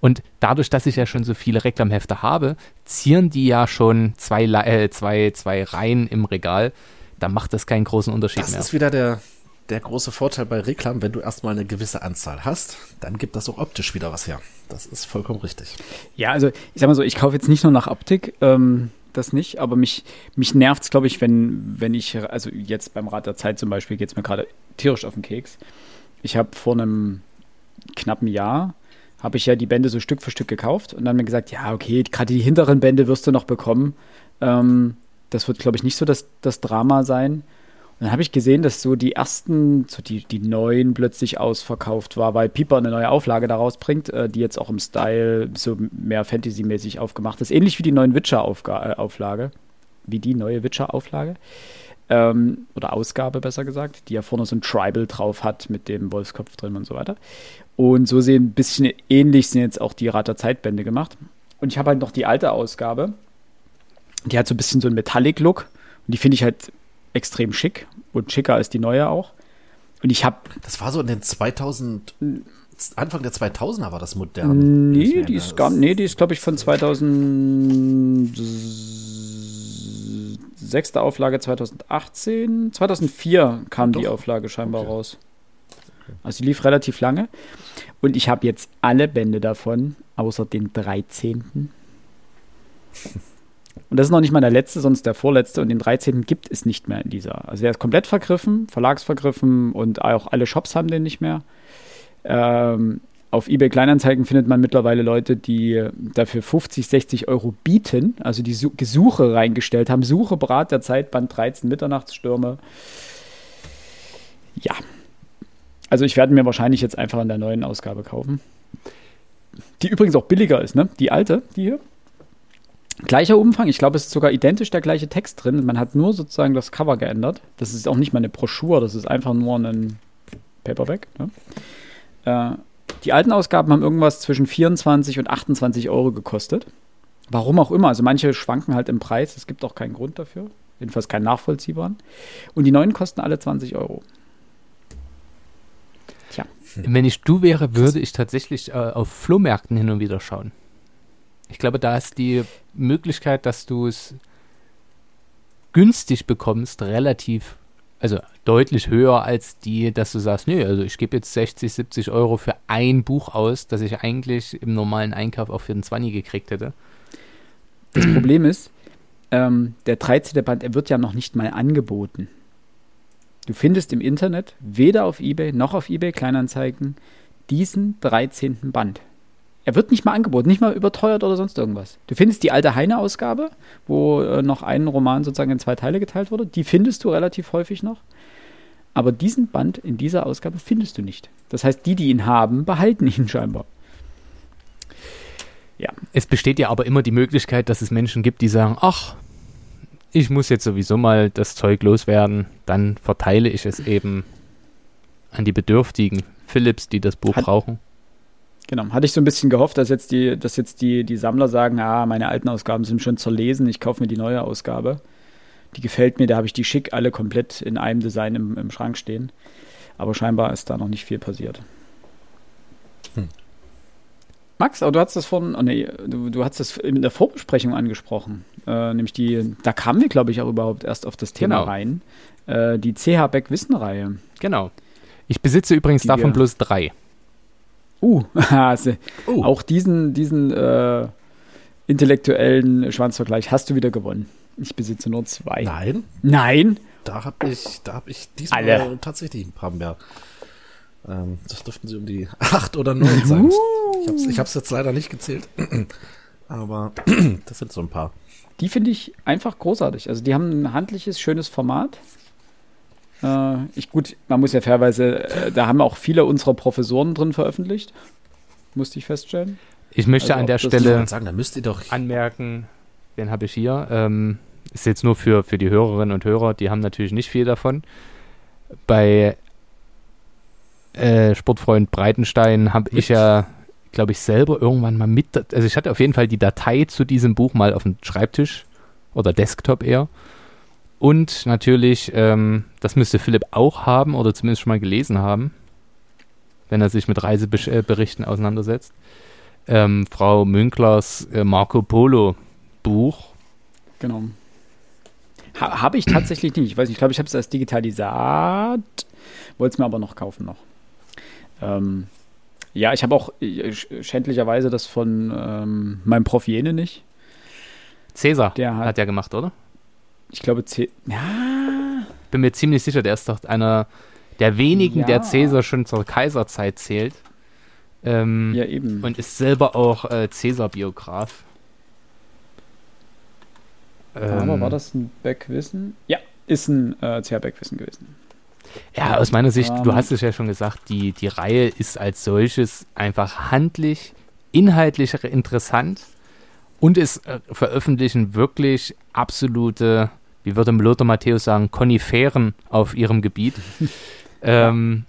Und dadurch, dass ich ja schon so viele Reklamhefte habe, zieren die ja schon zwei, äh, zwei, zwei Reihen im Regal. Da macht das keinen großen Unterschied Das mehr. ist wieder der, der große Vorteil bei Reklam, wenn du erstmal eine gewisse Anzahl hast, dann gibt das auch optisch wieder was her. Das ist vollkommen richtig. Ja, also ich sag mal so, ich kaufe jetzt nicht nur nach Optik, ähm, das nicht, aber mich, mich nervt es, glaube ich, wenn, wenn ich, also jetzt beim Rat der Zeit zum Beispiel geht es mir gerade tierisch auf den Keks. Ich habe vor einem knappen Jahr, habe ich ja die Bände so Stück für Stück gekauft und dann mir gesagt, ja, okay, gerade die hinteren Bände wirst du noch bekommen. Ähm, das wird, glaube ich, nicht so das, das Drama sein. Dann habe ich gesehen, dass so die ersten, so die, die neuen plötzlich ausverkauft war, weil Piper eine neue Auflage daraus bringt, äh, die jetzt auch im Style so mehr Fantasy-mäßig aufgemacht ist. Ähnlich wie die neuen Witcher-Auflage. Wie die neue Witcher-Auflage. Ähm, oder Ausgabe, besser gesagt, die ja vorne so ein Tribal drauf hat mit dem Wolfskopf drin und so weiter. Und so sehen ein bisschen ähnlich sind jetzt auch die Rater Zeitbände gemacht. Und ich habe halt noch die alte Ausgabe. Die hat so ein bisschen so einen Metallic-Look. Und die finde ich halt extrem schick und schicker als die neue auch. Und ich habe. Das war so in den 2000, Anfang der 2000er war das modern. Nee, die ist, gar, nee, die ist glaube ich, von 2000 sechste Auflage 2018. 2004 kam Doch. die Auflage scheinbar okay. raus. Also die lief relativ lange. Und ich habe jetzt alle Bände davon, außer den 13. Und das ist noch nicht mal der letzte, sonst der vorletzte. Und den 13. gibt es nicht mehr in dieser. Also der ist komplett vergriffen, verlagsvergriffen und auch alle Shops haben den nicht mehr. Ähm, auf eBay Kleinanzeigen findet man mittlerweile Leute, die dafür 50, 60 Euro bieten, also die Suche reingestellt haben. Suche Brat der Zeit, Band 13, Mitternachtsstürme. Ja. Also ich werde mir wahrscheinlich jetzt einfach in der neuen Ausgabe kaufen. Die übrigens auch billiger ist, ne? Die alte, die hier. Gleicher Umfang, ich glaube, es ist sogar identisch der gleiche Text drin. Man hat nur sozusagen das Cover geändert. Das ist auch nicht mal eine Broschüre, das ist einfach nur ein Paperback. Ne? Äh, die alten Ausgaben haben irgendwas zwischen 24 und 28 Euro gekostet. Warum auch immer. Also manche schwanken halt im Preis. Es gibt auch keinen Grund dafür. Jedenfalls keinen nachvollziehbaren. Und die neuen kosten alle 20 Euro. Tja. Wenn ich du wäre, würde ich tatsächlich äh, auf Flohmärkten hin und wieder schauen. Ich glaube, da ist die Möglichkeit, dass du es günstig bekommst, relativ also deutlich höher als die, dass du sagst, nee, also ich gebe jetzt 60, 70 Euro für ein Buch aus, das ich eigentlich im normalen Einkauf auch für den 20 gekriegt hätte. Das Problem ist, ähm, der 13. Band, er wird ja noch nicht mal angeboten. Du findest im Internet, weder auf Ebay noch auf Ebay Kleinanzeigen, diesen 13. Band. Er wird nicht mal angeboten, nicht mal überteuert oder sonst irgendwas. Du findest die alte Heine-Ausgabe, wo äh, noch ein Roman sozusagen in zwei Teile geteilt wurde. Die findest du relativ häufig noch. Aber diesen Band in dieser Ausgabe findest du nicht. Das heißt, die, die ihn haben, behalten ihn scheinbar. Ja. Es besteht ja aber immer die Möglichkeit, dass es Menschen gibt, die sagen, ach, ich muss jetzt sowieso mal das Zeug loswerden, dann verteile ich es eben an die bedürftigen Philips, die das Buch Hat, brauchen. Genau. Hatte ich so ein bisschen gehofft, dass jetzt die, dass jetzt die, die Sammler sagen, ah, meine alten Ausgaben sind schon zerlesen, ich kaufe mir die neue Ausgabe. Die gefällt mir, da habe ich die schick alle komplett in einem Design im, im Schrank stehen. Aber scheinbar ist da noch nicht viel passiert. Hm. Max, aber du hast das von, oh nee, du, du hast das in der Vorbesprechung angesprochen. Äh, nämlich die, da kamen wir, glaube ich, auch überhaupt erst auf das Thema genau. rein. Äh, die CH Beck Wissen-Reihe. Genau. Ich besitze übrigens die davon bloß drei. Uh, also uh. auch diesen, diesen äh, intellektuellen Schwanzvergleich hast du wieder gewonnen. Ich besitze nur zwei. Nein. Nein. Da habe ich, da habe ich diesmal Alle. tatsächlich ein paar mehr. Ähm, das dürften sie um die acht oder neun sein. Uh. Ich habe es ich hab's jetzt leider nicht gezählt. Aber das sind so ein paar. Die finde ich einfach großartig. Also die haben ein handliches, schönes Format. Äh, ich, gut, man muss ja fairweise, äh, da haben auch viele unserer Professoren drin veröffentlicht. Musste ich feststellen. Ich möchte also an der Stelle sagen, da müsst ihr doch anmerken, den habe ich hier. Ähm, ist jetzt nur für, für die Hörerinnen und Hörer, die haben natürlich nicht viel davon. Bei äh, Sportfreund Breitenstein habe ich ja, glaube ich, selber irgendwann mal mit, also ich hatte auf jeden Fall die Datei zu diesem Buch mal auf dem Schreibtisch oder Desktop eher und natürlich, ähm, das müsste Philipp auch haben oder zumindest schon mal gelesen haben, wenn er sich mit Reiseberichten auseinandersetzt. Ähm, Frau Münklers äh, Marco Polo Buch. Genau. Ha, Habe ich tatsächlich nicht. Ich weiß nicht, ich glaube, ich habe es als Digitalisat. Wollte es mir aber noch kaufen noch. Ähm, ja, ich habe auch äh, schändlicherweise das von ähm, meinem Prof Jene nicht. Cäsar der hat, hat ja gemacht, oder? Ich glaube, C ja. Bin mir ziemlich sicher, der ist doch einer der wenigen, ja. der Cäsar schon zur Kaiserzeit zählt. Ähm, ja, eben. Und ist selber auch äh, Cäsar-Biograf. Aber ähm, war das ein Beckwissen? Ja, ist ein äh, CH Beckwissen gewesen. Ja, aus meiner Sicht, um, du ähm. hast es ja schon gesagt, die, die Reihe ist als solches einfach handlich, inhaltlich interessant und es äh, veröffentlichen wirklich absolute wie würde Lothar Matthäus sagen, Koniferen auf ihrem Gebiet. ähm,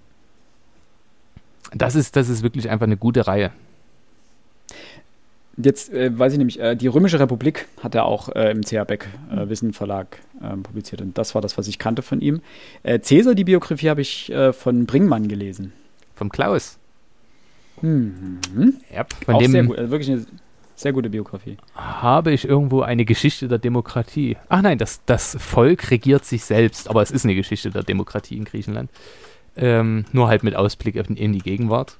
das, ist, das ist wirklich einfach eine gute Reihe. Jetzt äh, weiß ich nämlich, äh, die Römische Republik hat er auch äh, im CH Beck äh, Wissen Verlag ähm, publiziert und das war das, was ich kannte von ihm. Äh, Cäsar, die Biografie, habe ich äh, von Bringmann gelesen. Vom Klaus. Mhm. Ja, von Auch dem sehr gut, also wirklich eine sehr gute Biografie. habe ich irgendwo eine Geschichte der Demokratie. Ach nein, das, das Volk regiert sich selbst, aber es ist eine Geschichte der Demokratie in Griechenland. Ähm, nur halt mit Ausblick in, in die Gegenwart.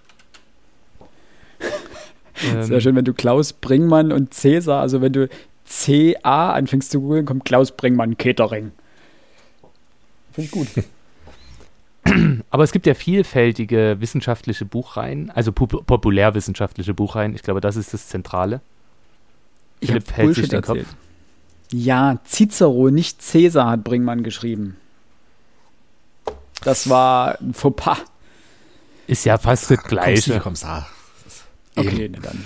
Ähm, Sehr schön, wenn du Klaus Bringmann und Cäsar, also wenn du CA anfängst zu googeln, kommt Klaus Bringmann Catering. Finde ich gut. Aber es gibt ja vielfältige wissenschaftliche Buchreihen, also pop populärwissenschaftliche Buchreihen. Ich glaube, das ist das Zentrale. Ich Philipp hält sich Bullshit den Kopf. erzählt. Ja, Cicero, nicht Cäsar, hat Bringmann geschrieben. Das war ein Fauxpas. Ist ja fast das Gleiche. Kommissar. Okay, na dann.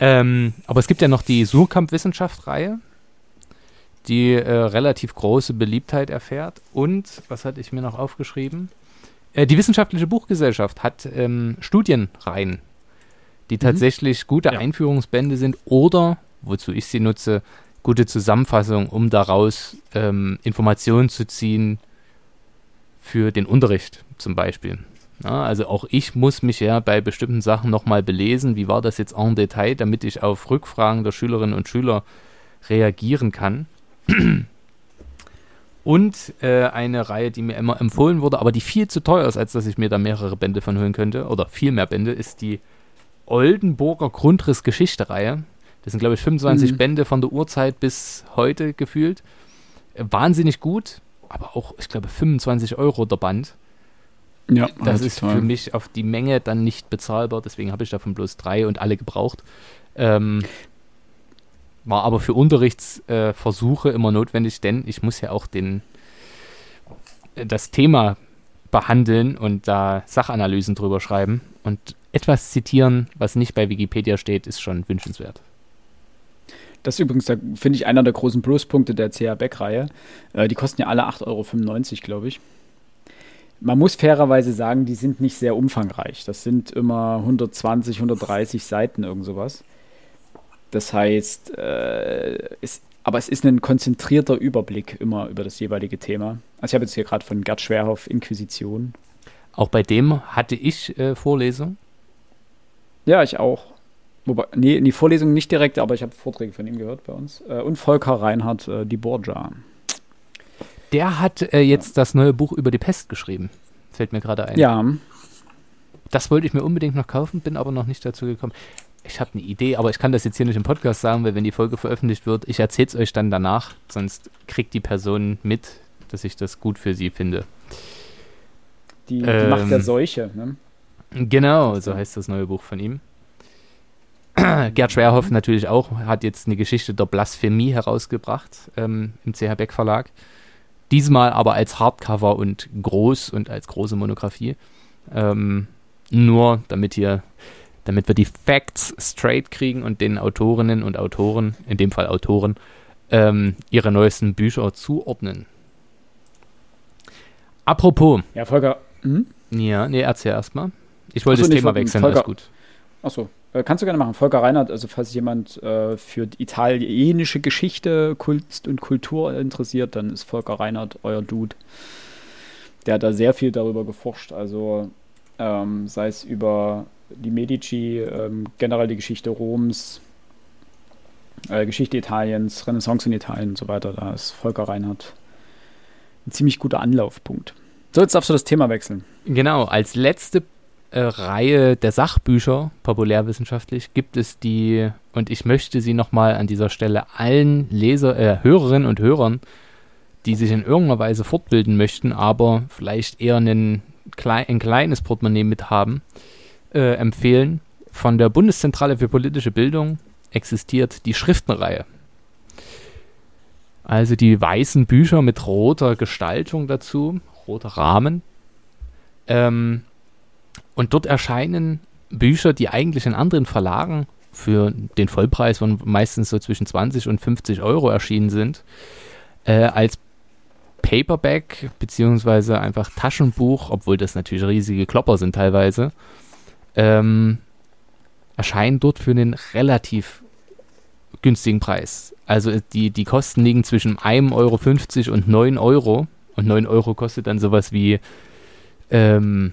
Ähm, aber es gibt ja noch die Surkamp-Wissenschaft-Reihe, die äh, relativ große Beliebtheit erfährt. Und, was hatte ich mir noch aufgeschrieben? Äh, die Wissenschaftliche Buchgesellschaft hat ähm, Studienreihen, die tatsächlich gute Ja. Einführungsbände sind oder, wozu ich sie nutze, gute Zusammenfassung, um daraus ähm, Informationen zu ziehen für den Unterricht zum Beispiel. Ja, also auch ich muss mich ja bei bestimmten Sachen nochmal belesen, wie war das jetzt en Detail, damit ich auf Rückfragen der Schülerinnen und Schüler reagieren kann. Und äh, eine Reihe, die mir immer empfohlen wurde, aber die viel zu teuer ist, als dass ich mir da mehrere Bände von holen könnte, oder viel mehr Bände, ist die Oldenburger Grundriss-Geschichte-Reihe. Das sind, glaube ich, 25 Mhm. Bände von der Urzeit bis heute gefühlt. Wahnsinnig gut, aber auch, ich glaube, 25 Euro der Band. Ja, Das ist für mich auf die Menge dann nicht bezahlbar, deswegen habe ich davon bloß drei und alle gebraucht. Ähm, war aber für Unterrichtsversuche äh, immer notwendig, denn ich muss ja auch den, äh, das Thema behandeln und da Sachanalysen drüber schreiben. Und etwas zitieren, was nicht bei Wikipedia steht, ist schon wünschenswert. Das ist übrigens, finde ich, einer der großen Pluspunkte der CH Beck-Reihe. Äh, die kosten ja alle 8,95 Euro, glaube ich. Man muss fairerweise sagen, die sind nicht sehr umfangreich. Das sind immer 120, 130 Seiten, irgend sowas. Das heißt, äh, es, aber es ist ein konzentrierter Überblick immer über das jeweilige Thema. Also ich habe jetzt hier gerade von Gerd Schwerhoff Inquisition. Auch bei dem hatte ich äh, Vorlesung. Ja, ich auch. Wobei, nee, die Vorlesung nicht direkt, aber ich habe Vorträge von ihm gehört bei uns. Äh, und Volker Reinhardt, äh, die Borgia. Der hat äh, jetzt das neue Buch über die Pest geschrieben. Fällt mir gerade ein. Ja, Das wollte ich mir unbedingt noch kaufen, bin aber noch nicht dazu gekommen. Ich habe eine Idee, aber ich kann das jetzt hier nicht im Podcast sagen, weil wenn die Folge veröffentlicht wird, ich erzähle es euch dann danach, sonst kriegt die Person mit, dass ich das gut für sie finde. die, die Ähm, Macht der Seuche. Ne? Genau, so heißt das neue Buch von ihm. Gerd Schwerhoff natürlich auch, hat jetzt eine Geschichte der Blasphemie herausgebracht ähm, im CH Beck Verlag. Diesmal aber als Hardcover und groß und als große Monographie. Ähm, nur damit hier, damit wir die Facts straight kriegen und den Autorinnen und Autoren, in dem Fall Autoren, ähm, ihre neuesten Bücher zuordnen. Apropos, Ja, Volker. Hm? ja, nee, erzähl erstmal. Ich wollte so, das Thema wollte- wechseln, Volker- alles gut. Achso, äh, kannst du gerne machen. Volker Reinhardt, also falls jemand äh, für die italienische Geschichte, Kunst und Kultur interessiert, dann ist Volker Reinhardt euer Dude. Der hat da sehr viel darüber geforscht, also ähm, sei es über die Medici, ähm, generell die Geschichte Roms, äh, Geschichte Italiens, Renaissance in Italien und so weiter. Da ist Volker Reinhardt ein ziemlich guter Anlaufpunkt. So, jetzt darfst du das Thema wechseln. Genau, als letzte äh, Reihe der Sachbücher, populärwissenschaftlich, gibt es die, und ich möchte sie nochmal an dieser Stelle allen Leser, äh, Hörerinnen und Hörern, die sich in irgendeiner Weise fortbilden möchten, aber vielleicht eher einen, ein kleines Portemonnaie mit haben, äh, empfehlen. Von der Bundeszentrale für politische Bildung existiert die Schriftenreihe. Also die weißen Bücher mit roter Gestaltung dazu, roter Rahmen. Ähm, und dort erscheinen Bücher, die eigentlich in anderen Verlagen für den Vollpreis von meistens so zwischen 20 und 50 Euro erschienen sind, äh, als Paperback beziehungsweise einfach Taschenbuch, obwohl das natürlich riesige Klopper sind teilweise, ähm, erscheinen dort für einen relativ günstigen Preis. Also die, die Kosten liegen zwischen 1,50 Euro und 9 Euro. Und 9 Euro kostet dann sowas wie ähm,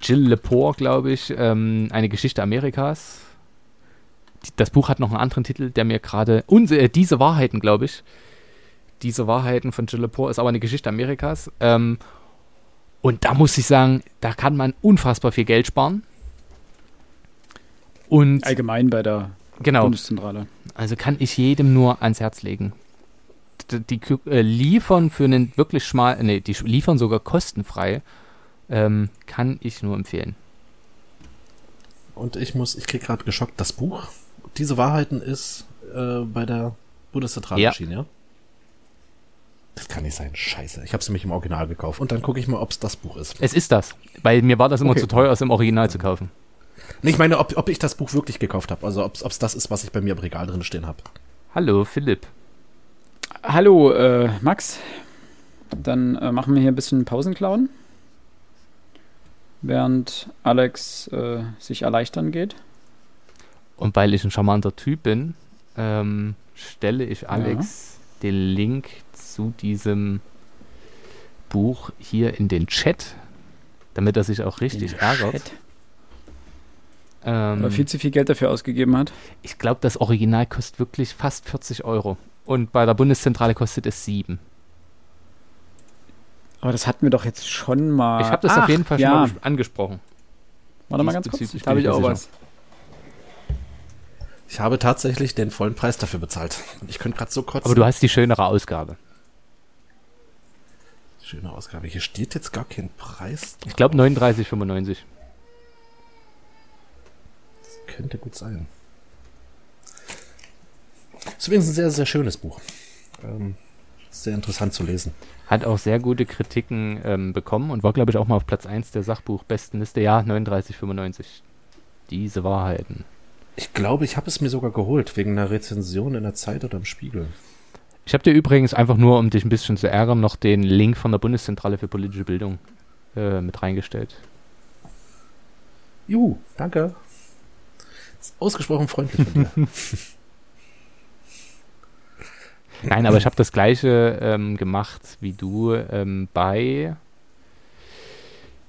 Jill Lepore, glaube ich, ähm, eine Geschichte Amerikas. Das Buch hat noch einen anderen Titel, der mir gerade. Äh, diese Wahrheiten, glaube ich. Diese Wahrheiten von Jill Lepore ist aber eine Geschichte Amerikas. Ähm, und da muss ich sagen, da kann man unfassbar viel Geld sparen. Und allgemein bei der genau, Bundeszentrale. Also kann ich jedem nur ans Herz legen. Die, die äh, liefern für einen wirklich schmal, nee, die liefern sogar kostenfrei. Ähm, kann ich nur empfehlen. Und ich muss, ich krieg gerade geschockt, das Buch, diese Wahrheiten ist äh, bei der Bundeszentrale ja. erschienen, ja? Das kann nicht sein. Scheiße. Ich habe es nämlich im Original gekauft. Und dann gucke ich mal, ob es das Buch ist. Es ist das. Weil mir war das immer okay. zu teuer, es im Original zu kaufen. Nee, ich meine, ob, ob ich das Buch wirklich gekauft habe. Also ob es das ist, was ich bei mir im Regal drin stehen habe. Hallo, Philipp. Hallo, äh, Max. Dann äh, machen wir hier ein bisschen Pausenclown. Während Alex äh, sich erleichtern geht. Und weil ich ein charmanter Typ bin, ähm, stelle ich Alex ja. den Link zu diesem Buch hier in den Chat, damit er sich auch richtig ärgert. Ähm, Weil viel zu viel Geld dafür ausgegeben hat. Ich glaube, das Original kostet wirklich fast 40 Euro. Und bei der Bundeszentrale kostet es 7. Aber das hatten wir doch jetzt schon mal. Ich habe das Ach, auf jeden Fall schon mal angesprochen. Warte mal ganz kurz. Da habe ich auch was. Ich habe tatsächlich den vollen Preis dafür bezahlt. Ich könnte gerade so kurz. Aber du hast die schönere Ausgabe. Schöne Ausgabe. Hier steht jetzt gar kein Preis. Drauf. Ich glaube 39,95. Das könnte gut sein. Ist übrigens ein sehr, sehr schönes Buch. Ähm, sehr interessant zu lesen. Hat auch sehr gute Kritiken ähm, bekommen und war, glaube ich, auch mal auf Platz 1 der Sachbuchbestenliste. Ja, 39,95. Diese Wahrheiten. Ich glaube, ich habe es mir sogar geholt, wegen einer Rezension in der Zeit oder im Spiegel. Ich habe dir übrigens einfach nur, um dich ein bisschen zu ärgern, noch den Link von der Bundeszentrale für politische Bildung äh, mit reingestellt. Juhu, danke. ist ausgesprochen freundlich von dir. Nein, aber ich habe das gleiche ähm, gemacht wie du ähm, bei.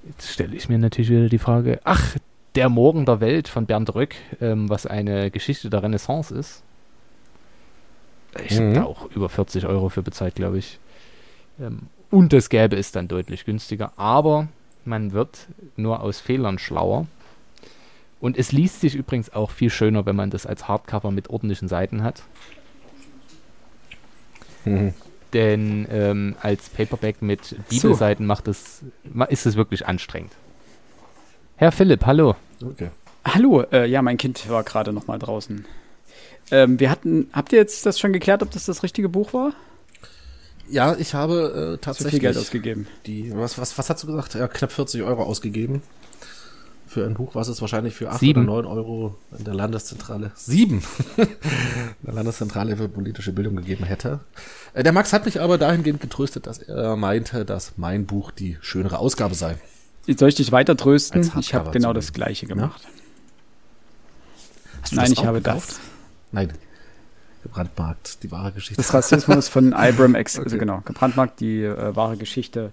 Jetzt stelle ich mir natürlich wieder die Frage: Ach, der Morgen der Welt von Bernd Röck, ähm, was eine Geschichte der Renaissance ist. Ich mhm. habe da auch über 40 Euro für bezahlt, glaube ich. Ähm, und das Gelbe ist dann deutlich günstiger. Aber man wird nur aus Fehlern schlauer. Und es liest sich übrigens auch viel schöner, wenn man das als Hardcover mit ordentlichen Seiten hat. Mhm. Denn ähm, als Paperback mit Bibelseiten so. macht es, ist es wirklich anstrengend. Herr Philipp, hallo. Okay. Hallo, äh, ja, mein Kind war gerade noch mal draußen. Ähm, wir hatten, habt ihr jetzt das schon geklärt, ob das das richtige Buch war? Ja, ich habe äh, tatsächlich viel Geld ausgegeben. Die, was, was, was hast du gesagt? Ja, knapp 40 Euro ausgegeben. Für ein Buch, was es wahrscheinlich für 8 Sieben. oder 9 Euro in der Landeszentrale. Sieben! in der Landeszentrale für politische Bildung gegeben hätte. Äh, der Max hat mich aber dahingehend getröstet, dass er meinte, dass mein Buch die schönere Ausgabe sei. Soll ich dich weiter trösten? Ich habe genau das gleiche gemacht. Ja? Nein, ich habe gekauft? das. Nein. Gebrandmarkt, die wahre Geschichte. Das Rassismus von Ibram X. Okay. Also genau, gebrandmarkt, die äh, wahre Geschichte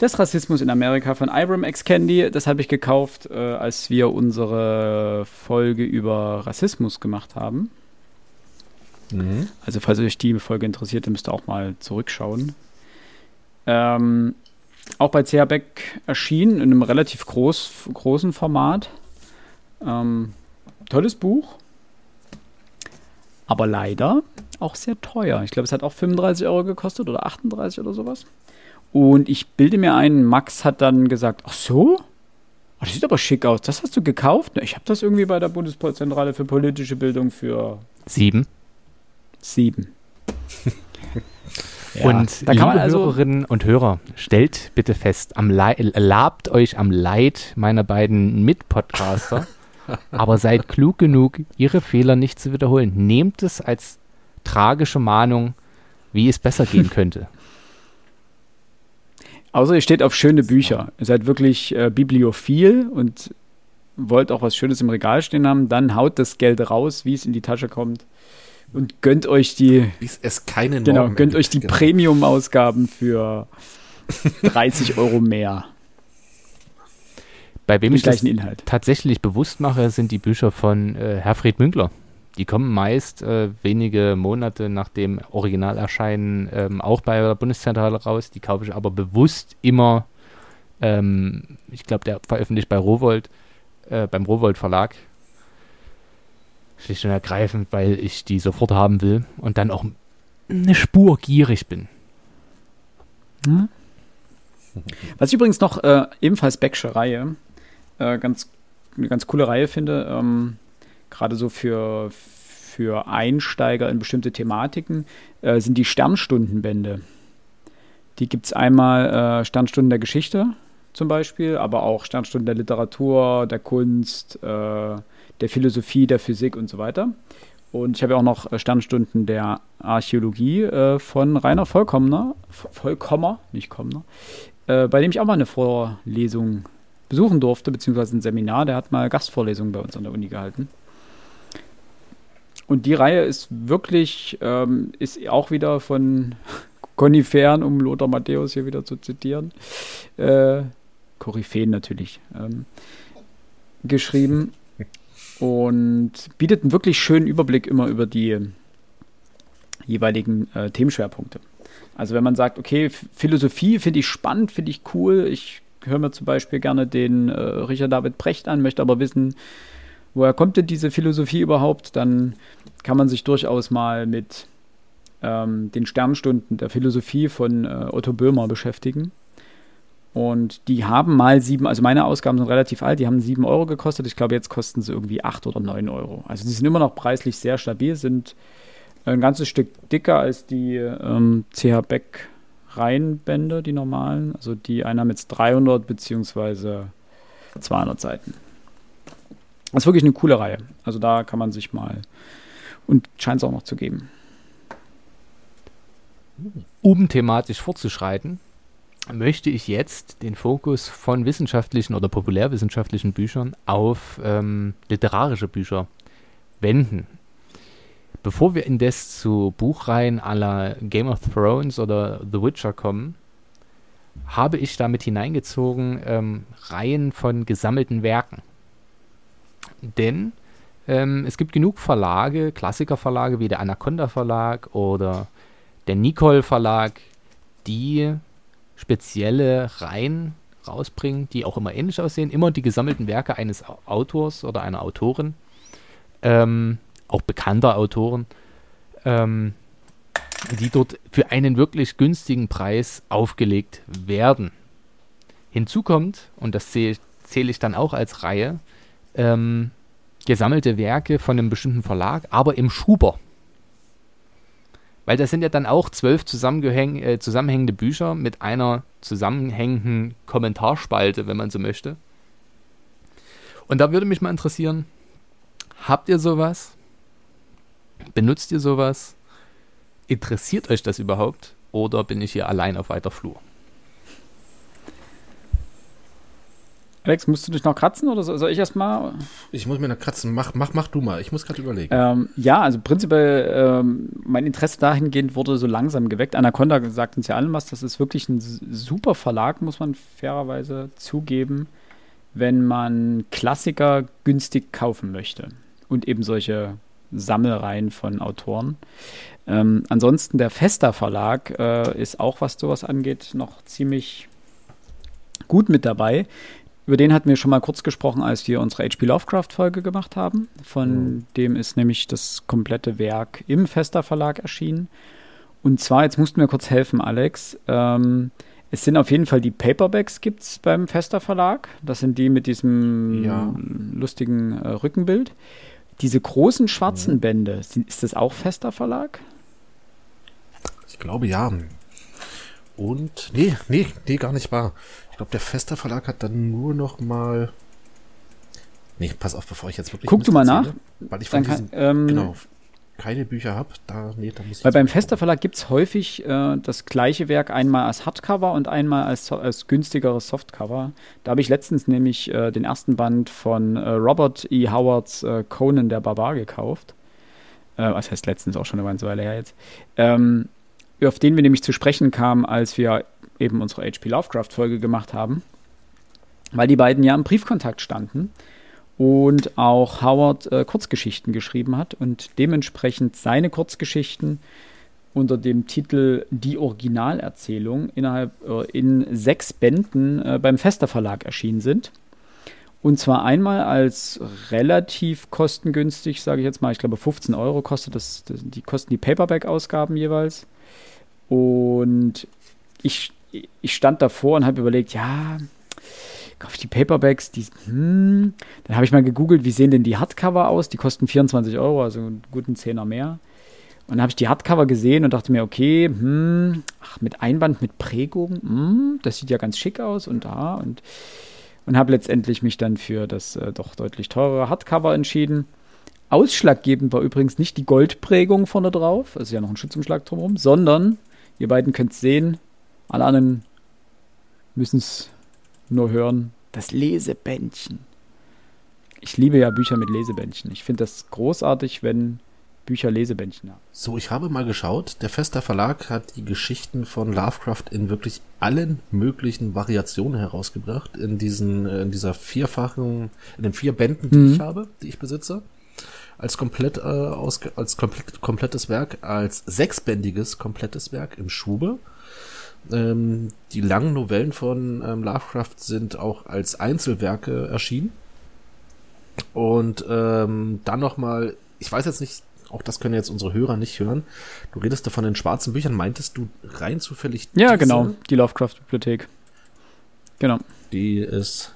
des Rassismus in Amerika von Ibram X. Candy. Das habe ich gekauft, äh, als wir unsere Folge über Rassismus gemacht haben. Mhm. Also, falls euch die Folge interessiert, dann müsst ihr auch mal zurückschauen. Ähm, auch bei CH Beck erschienen, in einem relativ groß, großen Format. Ähm, tolles Buch. Aber leider auch sehr teuer. Ich glaube, es hat auch 35 Euro gekostet oder 38 oder sowas. Und ich bilde mir ein, Max hat dann gesagt, ach so? Oh, das sieht aber schick aus. Das hast du gekauft? Ich habe das irgendwie bei der Bundeszentrale für politische Bildung für sieben. Sieben. Ja, und liebe also Hörerinnen und Hörer, stellt bitte fest, am labt euch am Leid meiner beiden Mitpodcaster, aber seid klug genug, ihre Fehler nicht zu wiederholen. Nehmt es als tragische Mahnung, wie es besser gehen könnte. Außer ihr steht auf schöne Bücher. Ihr seid wirklich äh, bibliophil und wollt auch was Schönes im Regal stehen haben, dann haut das Geld raus, wie es in die Tasche kommt und gönnt euch die. Wie es keine Genau, gönnt euch die genau. Premium-Ausgaben für 30 Euro mehr. Bei wem Im ich das Inhalt. tatsächlich bewusst mache, sind die Bücher von äh, Herfried Münkler. Die kommen meist äh, wenige Monate nach dem Originalerscheinen ähm, auch bei der Bundeszentrale raus. Die kaufe ich aber bewusst immer, ähm, ich glaube, der veröffentlicht bei Rowold, äh, beim Rowold Verlag. Schlicht und ergreifend, weil ich die sofort haben will und dann auch eine Spur gierig bin. Was ich übrigens noch äh, ebenfalls Becksche Reihe, äh, ganz, eine ganz coole Reihe finde, ähm, gerade so für, für Einsteiger in bestimmte Thematiken, äh, sind die Sternstundenbände. Die gibt es einmal äh, Sternstunden der Geschichte zum Beispiel, aber auch Sternstunden der Literatur, der Kunst, äh, der Philosophie, der Physik und so weiter. Und ich habe ja auch noch äh, Sternstunden der Archäologie äh, von Rainer Vollkommer, Vollkommer, nicht Kommner, äh, bei dem ich auch mal eine Vorlesung besuchen durfte, beziehungsweise ein Seminar. Der hat mal Gastvorlesungen bei uns an der Uni gehalten. Und die Reihe ist wirklich, ähm, ist auch wieder von Koniferen, um Lothar Matthäus hier wieder zu zitieren, äh, Koryphäen natürlich, ähm, geschrieben und bietet einen wirklich schönen Überblick immer über die jeweiligen äh, Themenschwerpunkte. Also wenn man sagt, okay, Philosophie finde ich spannend, finde ich cool, ich höre mir zum Beispiel gerne den äh, Richard David Brecht an, möchte aber wissen, woher kommt denn diese Philosophie überhaupt, dann kann man sich durchaus mal mit ähm, den Sternstunden der Philosophie von äh, Otto Böhmer beschäftigen. Und die haben mal sieben, also meine Ausgaben sind relativ alt, die haben sieben Euro gekostet. Ich glaube, jetzt kosten sie irgendwie acht oder neun Euro. Also die sind immer noch preislich sehr stabil, sind ein ganzes Stück dicker als die ähm, CH Beck Reihenbände, die normalen. Also die einer mit 300 beziehungsweise 200 Seiten. Das ist wirklich eine coole Reihe. Also da kann man sich mal und scheint es auch noch zu geben. Um thematisch fortzuschreiten, möchte ich jetzt den Fokus von wissenschaftlichen oder populärwissenschaftlichen Büchern auf ähm, literarische Bücher wenden. Bevor wir indes zu Buchreihen la Game of Thrones oder The Witcher kommen, habe ich damit hineingezogen ähm, Reihen von gesammelten Werken. Denn ähm, es gibt genug Verlage, Klassikerverlage wie der Anaconda Verlag oder der Nicol Verlag, die spezielle Reihen rausbringen, die auch immer ähnlich aussehen, immer die gesammelten Werke eines Au- Autors oder einer Autorin, ähm, auch bekannter Autoren, ähm, die dort für einen wirklich günstigen Preis aufgelegt werden. Hinzu kommt, und das zähle zähle ich dann auch als Reihe, ähm, gesammelte Werke von einem bestimmten Verlag, aber im Schuber. Weil das sind ja dann auch zwölf äh, zusammenhängende Bücher mit einer zusammenhängenden Kommentarspalte, wenn man so möchte. Und da würde mich mal interessieren, habt ihr sowas? Benutzt ihr sowas? Interessiert euch das überhaupt? Oder bin ich hier allein auf weiter Flur? Alex, musst du dich noch kratzen oder so- soll ich erstmal? Ich muss mir da kratzen. Mach, mach, mach du mal. Ich muss gerade überlegen. Ähm, ja, also prinzipiell, ähm, mein Interesse dahingehend wurde so langsam geweckt. Anaconda sagt uns ja allen was. Das ist wirklich ein super Verlag, muss man fairerweise zugeben, wenn man Klassiker günstig kaufen möchte. Und eben solche Sammelreihen von Autoren. Ähm, ansonsten der Festa Verlag äh, ist auch, was sowas angeht, noch ziemlich gut mit dabei. Über den hatten wir schon mal kurz gesprochen, als wir unsere HP Lovecraft-Folge gemacht haben. Von dem ist nämlich das komplette Werk im Fester Verlag erschienen. Und zwar, jetzt mussten wir kurz helfen, Alex. Ähm, es sind auf jeden Fall die Paperbacks gibt's beim Fester Verlag. Das sind die mit diesem Ja. lustigen äh, Rückenbild. Diese großen schwarzen Bände, sind, ist das auch Fester Verlag? Ich glaube ja. Und nee, nee, nee, gar nicht wahr. Ich glaube, der Fester Verlag hat dann nur noch mal. Nee, pass auf, bevor ich jetzt wirklich. Guck du mal erzähle, Weil ich von Dann kann, diesen, ähm, genau. Keine Bücher habe, da, nee, da muss ich. Weil beim Fester Verlag gibt es häufig äh, das gleiche Werk einmal als Hardcover und einmal als, als günstigeres Softcover. Da habe ich letztens nämlich äh, den ersten Band von äh, Robert E. Howards äh, Conan der Barbar gekauft. Äh, was heißt letztens auch schon eine ganze Weile her jetzt. Ähm, auf den wir nämlich zu sprechen kamen, als wir eben unsere HP Lovecraft-Folge gemacht haben. Weil die beiden ja im Briefkontakt standen und auch Howard äh, Kurzgeschichten geschrieben hat und dementsprechend seine Kurzgeschichten unter dem Titel Die Originalerzählung innerhalb äh, in sechs Bänden äh, beim Fester Verlag erschienen sind. Und zwar einmal als relativ kostengünstig, sage ich jetzt mal, ich glaube 15 Euro kostet das, das die kosten die Paperback-Ausgaben jeweils. Und ich, ich stand davor und habe überlegt, ja, kaufe ich die Paperbacks, die, hm, dann habe ich mal gegoogelt, wie sehen denn die Hardcover aus? Die kosten 24 Euro, also einen guten Zehner mehr. Und dann habe ich die Hardcover gesehen und dachte mir, okay, hm, ach, mit Einband, mit Prägung, hm, das sieht ja ganz schick aus und da und, und habe letztendlich mich dann für das äh, doch deutlich teurere Hardcover entschieden. Ausschlaggebend war übrigens nicht die Goldprägung vorne drauf, also ja noch ein Schutzumschlag drumherum, sondern, ihr beiden könnt sehen, alle anderen müssen es nur hören, das Lesebändchen. Ich liebe ja Bücher mit Lesebändchen. Ich finde das großartig, wenn Bücher Lesebändchen haben. So, ich habe mal geschaut. Der Fester Verlag hat die Geschichten von Lovecraft in wirklich allen möglichen Variationen herausgebracht. In diesen, äh, in dieser vierfachen, in den vier Bänden, die mhm. ich habe, die ich besitze. Als komplett, äh, aus, als komplett, komplettes Werk, als sechsbändiges komplettes Werk im Schube ähm, die langen Novellen von ähm, Lovecraft sind auch als Einzelwerke erschienen. Und ähm, dann nochmal, ich weiß jetzt nicht, auch das können jetzt unsere Hörer nicht hören. Du redest da von den schwarzen Büchern. Meintest du rein zufällig? Ja, genau, die Lovecraft-Bibliothek. Genau. Die ist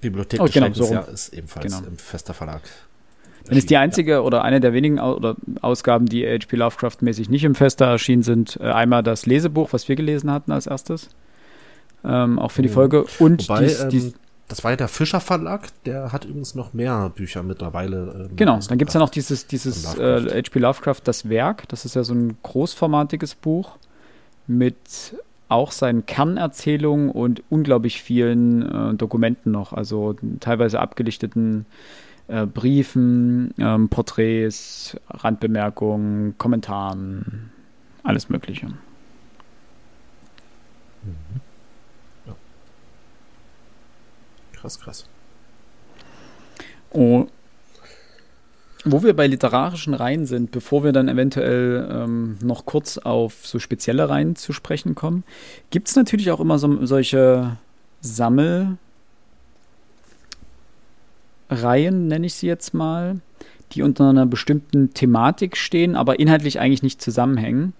Bibliothek oh, des genau, so ist ebenfalls genau. im Fester Verlag. Dann ist die einzige oder eine der wenigen oder Ausgaben, die HP Lovecraft-mäßig nicht im Fester erschienen sind, äh, einmal das Lesebuch, was wir gelesen hatten als erstes. Ähm, auch für die oh. Folge. Und Wobei, dies, dies, ähm, das war ja der Fischer Verlag, der hat übrigens noch mehr Bücher mittlerweile. Ähm, genau, dann gibt es ja noch dieses, dieses Lovecraft. Äh, HP Lovecraft, das Werk. Das ist ja so ein großformatiges Buch mit auch seinen Kernerzählungen und unglaublich vielen äh, Dokumenten noch, also teilweise abgelichteten äh, Briefen, ähm, Porträts, Randbemerkungen, Kommentaren, alles Mögliche. Mhm. Ja. Krass, krass. Oh, wo wir bei literarischen Reihen sind, bevor wir dann eventuell ähm, noch kurz auf so spezielle Reihen zu sprechen kommen, gibt es natürlich auch immer so, solche Sammel- Reihen, nenne ich sie jetzt mal, die unter einer bestimmten Thematik stehen, aber inhaltlich eigentlich nicht zusammenhängen.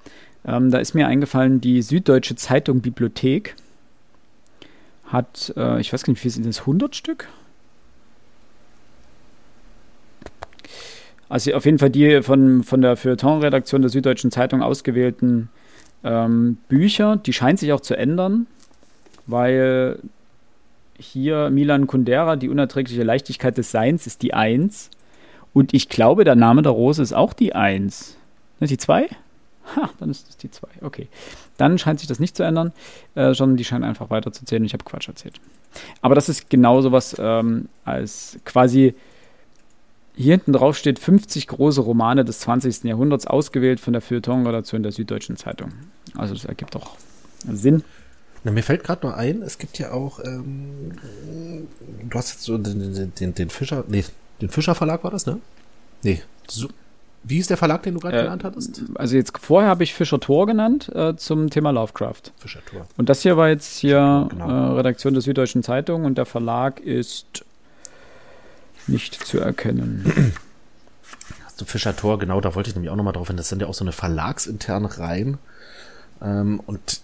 Ähm, da ist mir eingefallen, die Süddeutsche Zeitung Bibliothek hat, äh, ich weiß gar nicht, wie viel sind das, 100 Stück? Also auf jeden Fall die von, von der Feuilleton-Redaktion der Süddeutschen Zeitung ausgewählten ähm, Bücher, die scheinen sich auch zu ändern, weil hier Milan Kundera, die unerträgliche Leichtigkeit des Seins ist die 1. Und ich glaube, der Name der Rose ist auch die 1. Ne, die 2? Ha, dann ist es die 2. Okay. Dann scheint sich das nicht zu ändern, äh, sondern die scheinen einfach weiterzuzählen. Ich habe Quatsch erzählt. Aber das ist genau sowas ähm, als quasi hier hinten drauf steht 50 große Romane des 20. Jahrhunderts, ausgewählt von der Feuilleton-Redaktion der Süddeutschen Zeitung. Also das ergibt doch Sinn. Na, mir fällt gerade nur ein, es gibt ja auch, ähm, du hast jetzt so den, den, den Fischer, nee, den Fischer Verlag war das, ne? Nee. So, wie ist der Verlag, den du gerade äh, genannt hattest? Also jetzt vorher habe ich Fischer Tor genannt äh, zum Thema Lovecraft. Fischer Tor. Und das hier war jetzt hier genau. äh, Redaktion der Süddeutschen Zeitung und der Verlag ist nicht zu erkennen. Also Fischer Tor, genau, da wollte ich nämlich auch nochmal drauf hin. Das sind ja auch so eine verlagsinterne Reihen. Ähm, und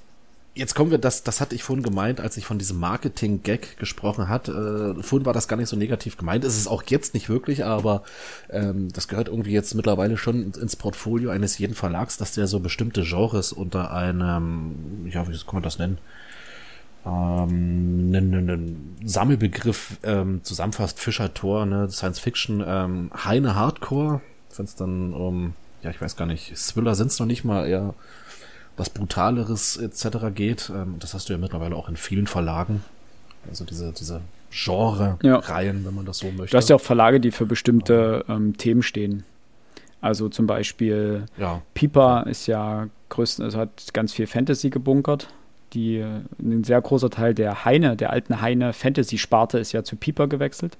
Jetzt kommen wir, das, das hatte ich vorhin gemeint, als ich von diesem Marketing-Gag gesprochen hat. Äh, vorhin war das gar nicht so negativ gemeint. Es ist auch jetzt nicht wirklich, aber ähm, das gehört irgendwie jetzt mittlerweile schon ins Portfolio eines jeden Verlags, dass der so bestimmte Genres unter einem, ja, wie kann man das nennen? Ähm, einen, einen Sammelbegriff ähm, zusammenfasst, Fischer Tor, ne, Science Fiction, ähm, Heine Hardcore, wenn es dann um ja, ich weiß gar nicht, Thriller sind es noch nicht mal, eher was Brutaleres etc. geht. Ähm, das hast du ja mittlerweile auch in vielen Verlagen. Also diese, diese Genre-Reihen, ja. wenn man das so möchte. Du hast ja auch Verlage, die für bestimmte ähm, Themen stehen. Also zum Beispiel ja. Piper ist ja größten, also hat ganz viel Fantasy gebunkert. Die, ein sehr großer Teil der Heine, der alten Heine Fantasy-Sparte ist ja zu Piper gewechselt.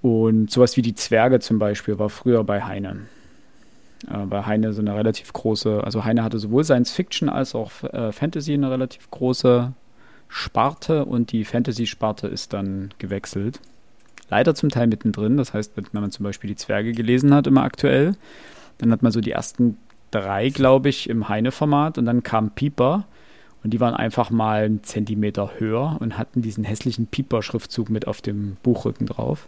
Und sowas wie die Zwerge zum Beispiel war früher bei Heine. Äh, bei Heine so eine relativ große, also Heine hatte sowohl Science Fiction als auch äh, Fantasy eine relativ große Sparte und die Fantasy-Sparte ist dann gewechselt. Leider zum Teil mittendrin, das heißt, wenn man zum Beispiel die Zwerge gelesen hat, immer aktuell, dann hat man so die ersten drei, glaube ich, im Heine-Format und dann kam Pieper und die waren einfach mal einen Zentimeter höher und hatten diesen hässlichen Pieper-Schriftzug mit auf dem Buchrücken drauf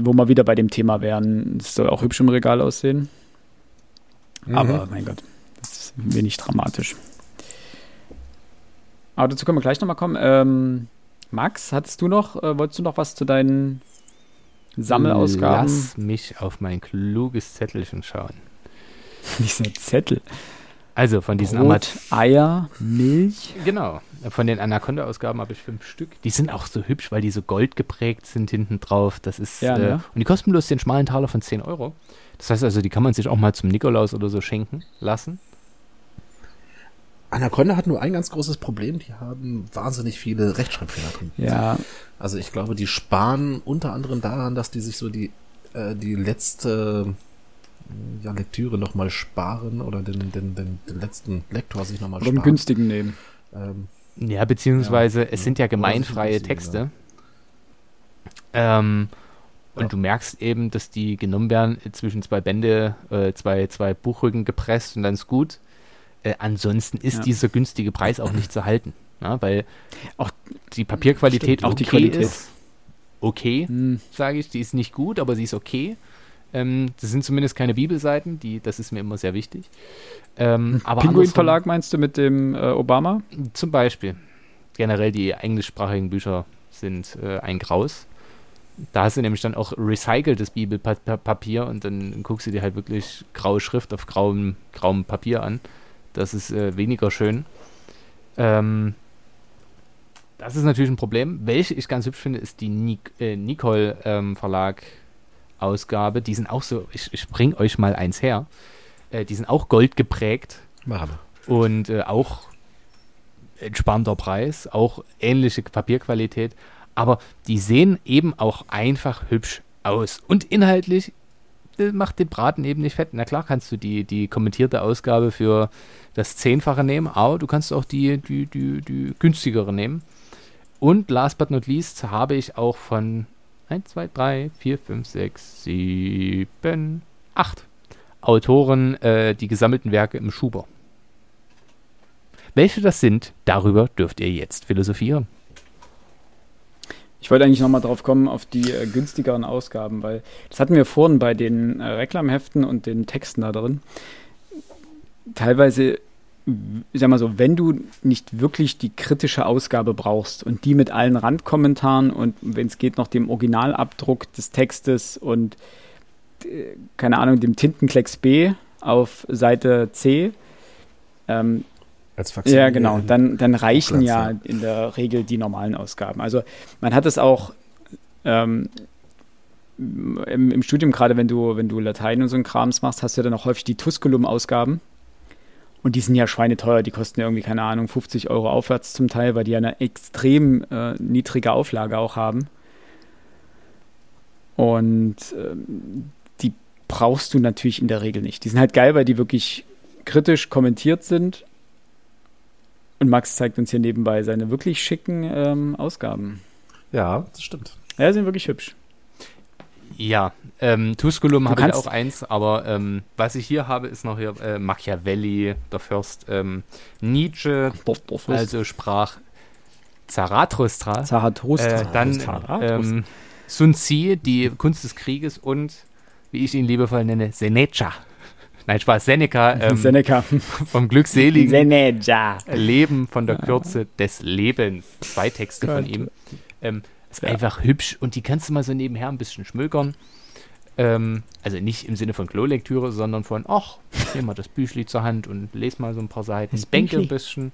wo wir wieder bei dem Thema wären, es soll auch hübsch im Regal aussehen. Mhm. Aber mein Gott, das ist wenig dramatisch. Aber dazu können wir gleich nochmal kommen. Ähm, Max, hattest du noch, äh, wolltest du noch was zu deinen Sammelausgaben? Lass mich auf mein kluges Zettelchen schauen. Dieser Zettel. Also von diesen Brot, Eier, Milch. Genau. Von den Anaconda-Ausgaben habe ich fünf Stück. Die sind auch so hübsch, weil die so gold geprägt sind hinten drauf. Das ist ja, ne? äh, und die kosten bloß den schmalen Taler von 10 Euro. Das heißt also, die kann man sich auch mal zum Nikolaus oder so schenken lassen. Anaconda hat nur ein ganz großes Problem. Die haben wahnsinnig viele Rechtschreibfehler drin. Ja. Also ich glaube, die sparen unter anderem daran, dass die sich so die äh, die letzte ja, Lektüre nochmal sparen oder den, den, den, den letzten Lektor sich nochmal sparen. Oder einen günstigen nehmen. Ähm, ja, beziehungsweise ja, es sind ja gemeinfreie Texte. Ähm, und ja. du merkst eben, dass die genommen werden zwischen zwei Bände, äh, zwei, zwei Buchrücken gepresst und dann ist gut. Äh, ansonsten ist dieser günstige Preis auch nicht zu halten. Ja, weil auch die Papierqualität Stimmt, auch die Qualität ist okay, hm. sage ich. Die ist nicht gut, aber sie ist okay. Ähm, das sind zumindest keine Bibelseiten, die, das ist mir immer sehr wichtig. Ähm, aber Pinguin Verlag meinst du mit dem äh, Obama? Zum Beispiel. Generell die englischsprachigen Bücher sind äh, ein Graus. Da hast du nämlich dann auch recyceltes Bibelpapier und dann guckst du dir halt wirklich graue Schrift auf grauem, grauem Papier an. Das ist äh, weniger schön. Ähm, das ist natürlich ein Problem. Welche ich ganz hübsch finde, ist die Nic äh, Nicole ähm, Verlag Ausgabe. Die sind auch so, ich, ich bring euch mal eins her. Äh, die sind auch gold geprägt. Machen Und äh, auch entspannter Preis, auch ähnliche Papierqualität. Aber die sehen eben auch einfach hübsch aus. Und inhaltlich äh, macht den Braten eben nicht fett. Na klar kannst du die, die kommentierte Ausgabe für das Zehnfache nehmen, aber du kannst auch die, die, die, die günstigere nehmen. Und last but not least habe ich auch von 1, 2, 3, 4, 5, 6, 7, 8 Autoren äh, die gesammelten Werke im Schuber. Welche das sind, darüber dürft ihr jetzt philosophieren. Ich wollte eigentlich nochmal drauf kommen, auf die äh, günstigeren Ausgaben, weil das hatten wir vorhin bei den äh, Reklamheften und den Texten da drin. Teilweise, sag mal so, wenn du nicht wirklich die kritische Ausgabe brauchst und die mit allen Randkommentaren und wenn es geht noch dem Originalabdruck des Textes und äh, keine Ahnung, dem Tintenklecks B auf Seite C. Ähm, Als Faximile ja, genau. Dann, dann reichen Platz, ja, ja in der Regel die normalen Ausgaben. Also man hat es auch ähm, im, im, Studium, gerade wenn du, wenn du Latein und so ein Krams machst, hast du ja dann auch häufig die Tusculum-Ausgaben. Und die sind ja schweineteuer, die kosten ja irgendwie, keine Ahnung, 50 Euro aufwärts zum Teil, weil die ja eine extrem äh, niedrige Auflage auch haben. Und ähm, brauchst du natürlich in der Regel nicht. Die sind halt geil, weil die wirklich kritisch kommentiert sind. Und Max zeigt uns hier nebenbei seine wirklich schicken ähm, Ausgaben. Ja, das stimmt. Ja, sind wirklich hübsch. Ja, ähm, Tusculum habe ich auch eins, aber ähm, was ich hier habe, ist noch hier äh, Machiavelli, der Fürst, ähm, Nietzsche, also sprach Zarathustra, Zarathustra. Äh, dann. Ähm, Sun Tzu, die Kunst des Krieges und wie ich ihn liebevoll nenne, Seneca. Nein, Spaß, Seneca. Ähm, Seneca. Vom glückseligen Seneca. Leben von der Kürze des Lebens. Zwei Texte von ihm. Ähm, ist ja. einfach hübsch und die kannst du mal so nebenher ein bisschen schmökern. Ähm, also nicht im Sinne von Klolektüre, sondern von, ach, nehme mal das Büchli zur Hand und lese mal so ein paar Seiten, Das bänke ein bisschen,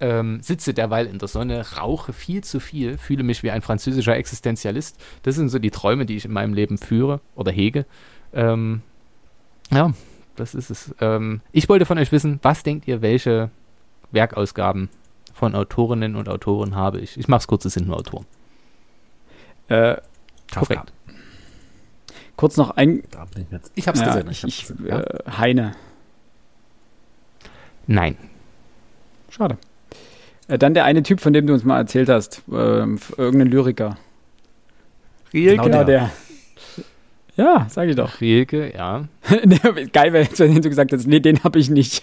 ähm, sitze derweil in der Sonne, rauche viel zu viel, fühle mich wie ein französischer Existenzialist. Das sind so die Träume, die ich in meinem Leben führe oder hege. Ähm, ja, das ist es. Ähm, ich wollte von euch wissen, was denkt ihr, welche Werkausgaben von Autorinnen und Autoren habe ich? Ich mache es kurz, es sind nur Autoren. Äh, kurz noch ein. Da bin ich, jetzt, ich hab's Ja, gesehen. ich, hab's ich, gesehen, ja. äh, Heine. Nein. Schade. Äh, dann der eine Typ, von dem du uns mal erzählt hast. Ähm, irgendein Lyriker. Genau Genau der. Ja, sag ich doch. Rielke, ja. Geil wäre jetzt, wenn du gesagt hättest, nee, den habe ich nicht.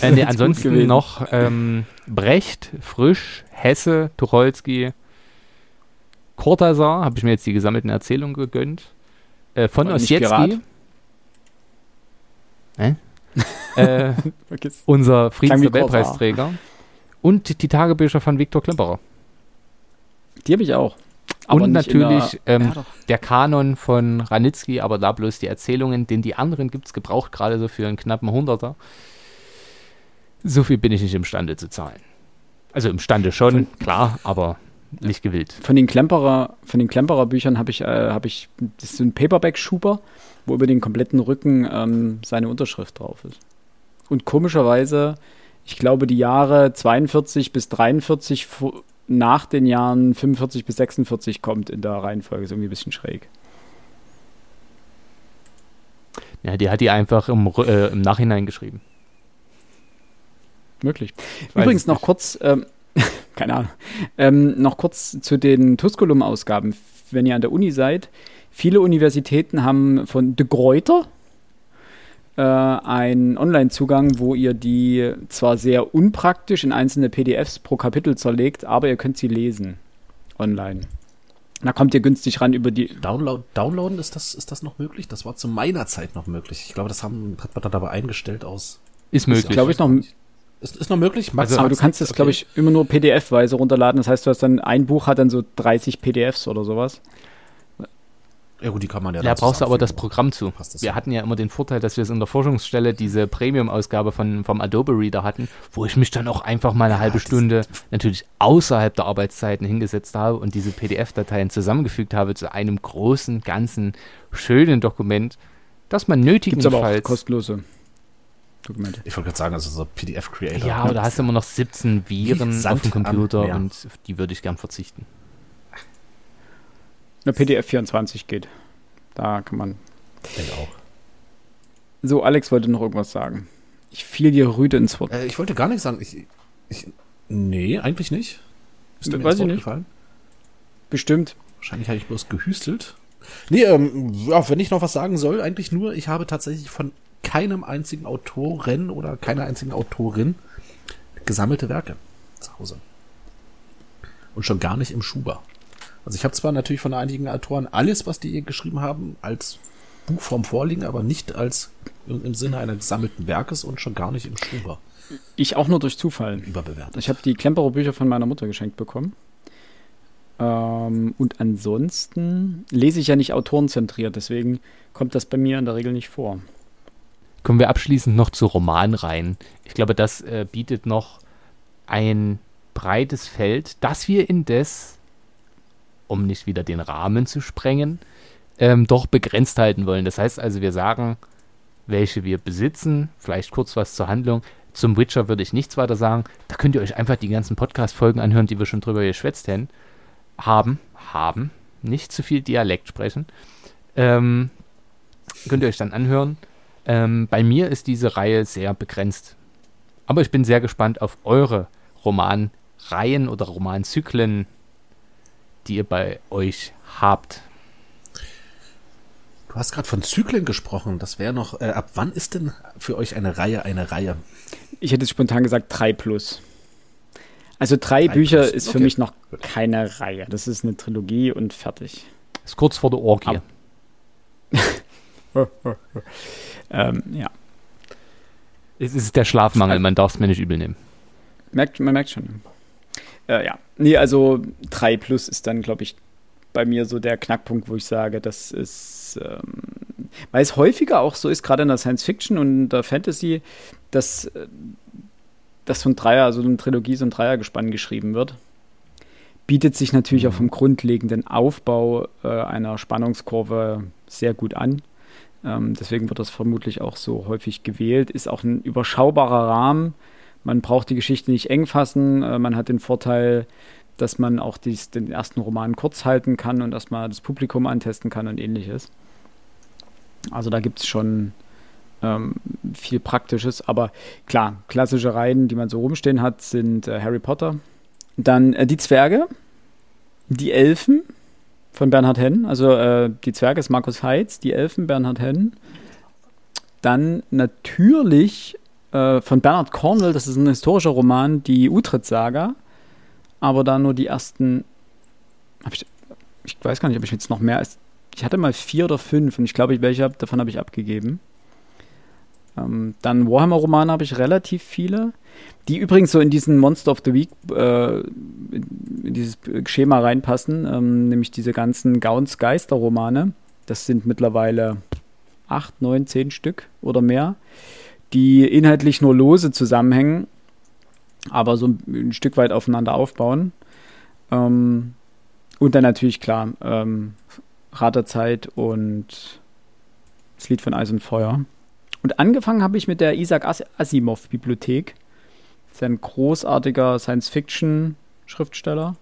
Äh, nee, ansonsten noch ähm, Brecht, Frisch, Hesse, Tucholsky, Cortázar, habe ich mir jetzt die gesammelten Erzählungen gegönnt. Äh, von Ossietzky. Äh, Vergiss. unser Friedensnobelpreisträger. Und die Tagebücher von Viktor Klemperer. Die habe ich auch. Und nicht in natürlich der- ähm, ja, der Kanon von Ranitzky, aber da bloß die Erzählungen, denn die anderen gibt es gebraucht, gerade so für einen knappen Hunderter. So viel bin ich nicht imstande zu zahlen. Also imstande schon, klar, aber nicht gewillt. Von den Klemperer, von den Klemperer Büchern habe ich, äh, habe ich, das ist ein Paperback-Schuber, wo über den kompletten Rücken ähm, seine Unterschrift drauf ist. Und komischerweise, ich glaube, die Jahre 42 bis 43 vo- nach den Jahren 45 bis 46 kommt in der Reihenfolge. Ist irgendwie ein bisschen schräg. Ja, die hat die einfach im, äh, im Nachhinein geschrieben. Möglich. Übrigens noch nicht. kurz, ähm, keine Ahnung, ähm, noch kurz zu den Tusculum-Ausgaben. Wenn ihr an der Uni seid, viele Universitäten haben von De Gruyter äh, einen Online-Zugang, wo ihr die zwar sehr unpraktisch in einzelne PDFs pro Kapitel zerlegt, aber ihr könnt sie lesen online. Da kommt ihr günstig ran über die. Download, downloaden, ist das, ist das noch möglich? Das war zu meiner Zeit noch möglich. Ich glaube, das haben, hat man dann aber eingestellt aus. Ist möglich. glaube ich, noch. Ist, ist noch möglich? Max, Also- aber du kannst es, okay. glaube ich, immer nur PDF-weise runterladen. Das heißt, du hast dann ein Buch hat dann so 30 PDFs oder sowas. Ja, gut, die kann man ja Ja, dann brauchst du aber das. Programm zu. Passt das Wir so. hatten ja immer den Vorteil, dass wir es in der Forschungsstelle diese Premium-Ausgabe von, vom Adobe Reader hatten, wo ich mich dann auch einfach mal eine halbe das- Stunde natürlich außerhalb der Arbeitszeiten hingesetzt habe und diese PDF-Dateien zusammengefügt habe zu einem großen, ganzen, schönen Dokument, das man Gibt es aber auch nötigenfalls... kostenlose Dokumente. Ich wollte gerade sagen, also so PDF-Creator. Ja, aber da hast du immer noch 17 Viren Sand auf dem am Computer Meer. und auf die würde ich gern verzichten. Eine PDF 24 geht. Da kann man. Ich denke auch. So, Alex wollte noch irgendwas sagen. Ich fiel dir rüde ins Wort. Äh, ich wollte gar nichts sagen. Ich, ich, nee, eigentlich nicht. Ist dir mir Weiß ich nicht. gefallen? Bestimmt. Wahrscheinlich habe ich bloß gehüstelt. Nee, ähm, ja, wenn ich noch was sagen soll, eigentlich nur, ich habe tatsächlich von keinem einzigen Autoren oder keiner einzigen Autorin gesammelte Werke zu Hause. Und schon gar nicht im Schuber. Also ich habe zwar natürlich von einigen Autoren alles, was die geschrieben haben, als Buchform vorliegen, aber nicht als im Sinne einer gesammelten Werkes und schon gar nicht im Schuber Ich auch nur durch Zufall. überbewertet. Ich habe die Klemperer Bücher von meiner Mutter geschenkt bekommen. Ähm, und ansonsten lese ich ja nicht autorenzentriert, deswegen kommt das bei mir in der Regel nicht vor. Kommen wir abschließend noch zu Romanreihen. Ich glaube, das äh, bietet noch ein breites Feld, das wir indes, um nicht wieder den Rahmen zu sprengen, ähm, doch begrenzt halten wollen. Das heißt also, wir sagen, welche wir besitzen, vielleicht kurz was zur Handlung. Zum Witcher würde ich nichts weiter sagen. Da könnt ihr euch einfach die ganzen Podcast-Folgen anhören, die wir schon drüber geschwätzt haben. Haben, haben, nicht zu viel Dialekt sprechen. Ähm, könnt ihr euch dann anhören. Ähm, bei mir ist diese Reihe sehr begrenzt. Aber ich bin sehr gespannt auf eure Romanreihen oder Romanzyklen, die ihr bei euch habt. Du hast gerade von Zyklen gesprochen. Das wäre noch, äh, ab wann ist denn für euch eine Reihe eine Reihe? Ich hätte spontan gesagt 3 plus. Also drei, Drei Bücher plus, ist für okay. mich noch keine Reihe. Das ist eine Trilogie und fertig. Ist kurz vor der Orgie. Ähm, ja, Es ist der Schlafmangel, man darf es mir nicht übel nehmen. merkt, man merkt schon. Äh, ja, nee, also 3 plus ist dann, glaube ich, bei mir so der Knackpunkt, wo ich sage, das ist, ähm, weil es häufiger auch so ist, gerade in der Science Fiction und der Fantasy, dass, äh, dass so ein Dreier, also eine Trilogie, so ein Dreiergespann geschrieben wird. Bietet sich natürlich mhm. auch vom grundlegenden Aufbau äh, einer Spannungskurve sehr gut an. Ähm, deswegen wird das vermutlich auch so häufig gewählt. Ist auch ein überschaubarer Rahmen. Man braucht die Geschichte nicht eng fassen. Äh, man hat den Vorteil, dass man auch dies, den ersten Roman kurz halten kann und erstmal das Publikum antesten kann und ähnliches. Also da gibt es schon ähm, viel Praktisches. Aber klar, klassische Reihen, die man so rumstehen hat, sind äh, Harry Potter. Dann äh, die Zwerge, die Elfen von Bernhard Henn. Also äh, die Zwerge ist Markus Heitz, die Elfen Bernhard Henn. Dann natürlich äh, von Bernhard Cornwell, das ist ein historischer Roman, die Utrecht-Saga aber da nur die ersten. Ich, ich, weiß gar nicht, ob ich jetzt noch mehr. Ich hatte mal vier oder fünf und ich glaube, welche davon habe ich abgegeben. Ähm, dann Warhammer-Romane habe ich relativ viele, die übrigens so in diesen Monster of the Week, äh, in dieses Schema reinpassen, ähm, nämlich diese ganzen Gauns-Geister-Romane. Das sind mittlerweile acht, neun, zehn Stück oder mehr, die inhaltlich nur lose zusammenhängen aber so ein, ein Stück weit aufeinander aufbauen. Ähm, und dann natürlich klar, ähm, Raterzeit und das Lied von Eis und Feuer. Und angefangen habe ich mit der Isaac As Asimov Bibliothek. Das ist ein großartiger Science-Fiction-Schriftsteller.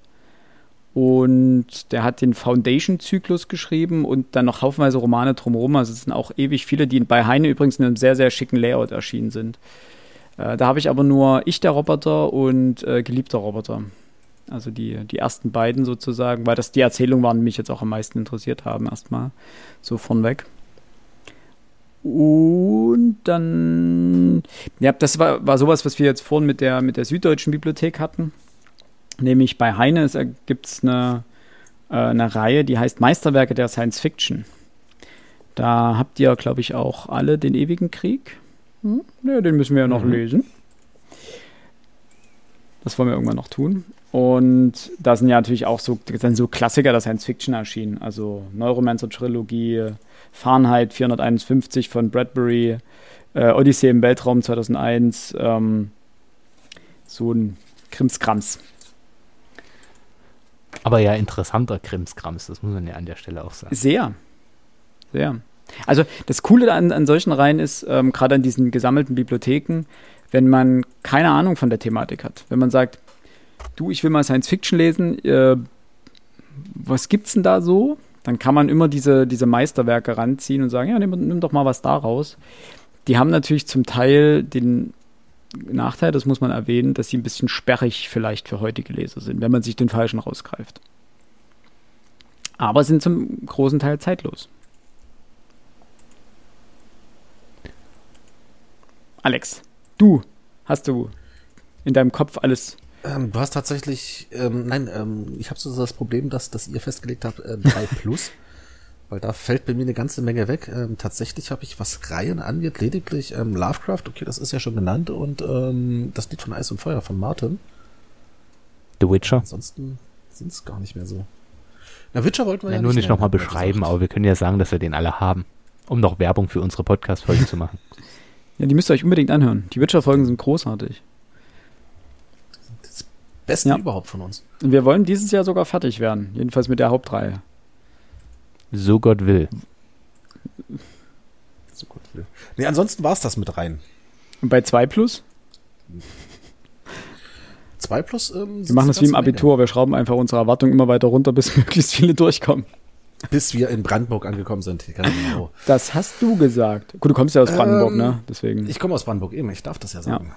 Und der hat den Foundation-Zyklus geschrieben und dann noch haufenweise Romane drumherum. Also es sind auch ewig viele, die bei Heine übrigens in einem sehr, sehr schicken Layout erschienen sind. Äh, da habe ich aber nur Ich, der Roboter und äh, Geliebter Roboter. Also die, die ersten beiden sozusagen, weil das die Erzählungen waren, die mich jetzt auch am meisten interessiert haben, erstmal so vornweg. Und dann, ja, das war, war sowas, was wir jetzt vorhin mit der, mit der Süddeutschen Bibliothek hatten. Nämlich bei Heine gibt es eine, äh, eine Reihe, die heißt Meisterwerke der Science Fiction. Da habt ihr, glaube ich, auch alle den ewigen Krieg. Hm? Ja, den müssen wir ja noch mhm. lesen. Das wollen wir irgendwann noch tun. Und da sind ja natürlich auch so, sind so Klassiker der Science Fiction erschienen. Also Neuromancer Trilogie, Fahrenheit 451 von Bradbury, äh, Odyssee im Weltraum 2001, ähm, so ein Krimskrams. Aber ja, interessanter Krimskrams, das muss man ja an der Stelle auch sagen. Sehr. Sehr. Also das Coole an, an solchen Reihen ist, ähm, gerade an diesen gesammelten Bibliotheken, wenn man keine Ahnung von der Thematik hat. Wenn man sagt, du, ich will mal Science Fiction lesen, äh, was gibt's denn da so? Dann kann man immer diese, diese Meisterwerke ranziehen und sagen, ja, nimm, nimm doch mal was daraus. Die haben natürlich zum Teil den Nachteil, das muss man erwähnen, dass sie ein bisschen sperrig vielleicht für heutige Leser sind, wenn man sich den falschen rausgreift. Aber sind zum großen Teil zeitlos. Alex, du hast du in deinem Kopf alles. Ähm, du hast tatsächlich, ähm, nein, ähm, ich habe so das Problem, dass, dass ihr festgelegt habt, äh, 3 plus. weil da fällt bei mir eine ganze Menge weg. Ähm, tatsächlich habe ich, was Reihen angeht, lediglich ähm, Lovecraft, okay, das ist ja schon genannt, und ähm, das Lied von Eis und Feuer von Martin. The Witcher. Ansonsten sind es gar nicht mehr so. Na, Witcher wollten wir ja, ja nur nicht nochmal beschreiben, aber wir können ja sagen, dass wir den alle haben, um noch Werbung für unsere Podcast-Folge zu machen. Ja, die müsst ihr euch unbedingt anhören. Die Witcher-Folgen sind großartig. Das Beste ja. überhaupt von uns. Und wir wollen dieses Jahr sogar fertig werden. Jedenfalls mit der Hauptreihe. So Gott will. So Gott will. Nee, ansonsten war es das mit rein. Und bei 2 Plus? 2 Plus? Ähm, wir machen das wie im Abitur. Menge. Wir schrauben einfach unsere Erwartungen immer weiter runter, bis möglichst viele durchkommen. Bis wir in Brandenburg angekommen sind. Genau. Das hast du gesagt. Gut, du kommst ja aus Brandenburg, ähm, ne? Deswegen. Ich komme aus Brandenburg eben, ich darf das ja sagen.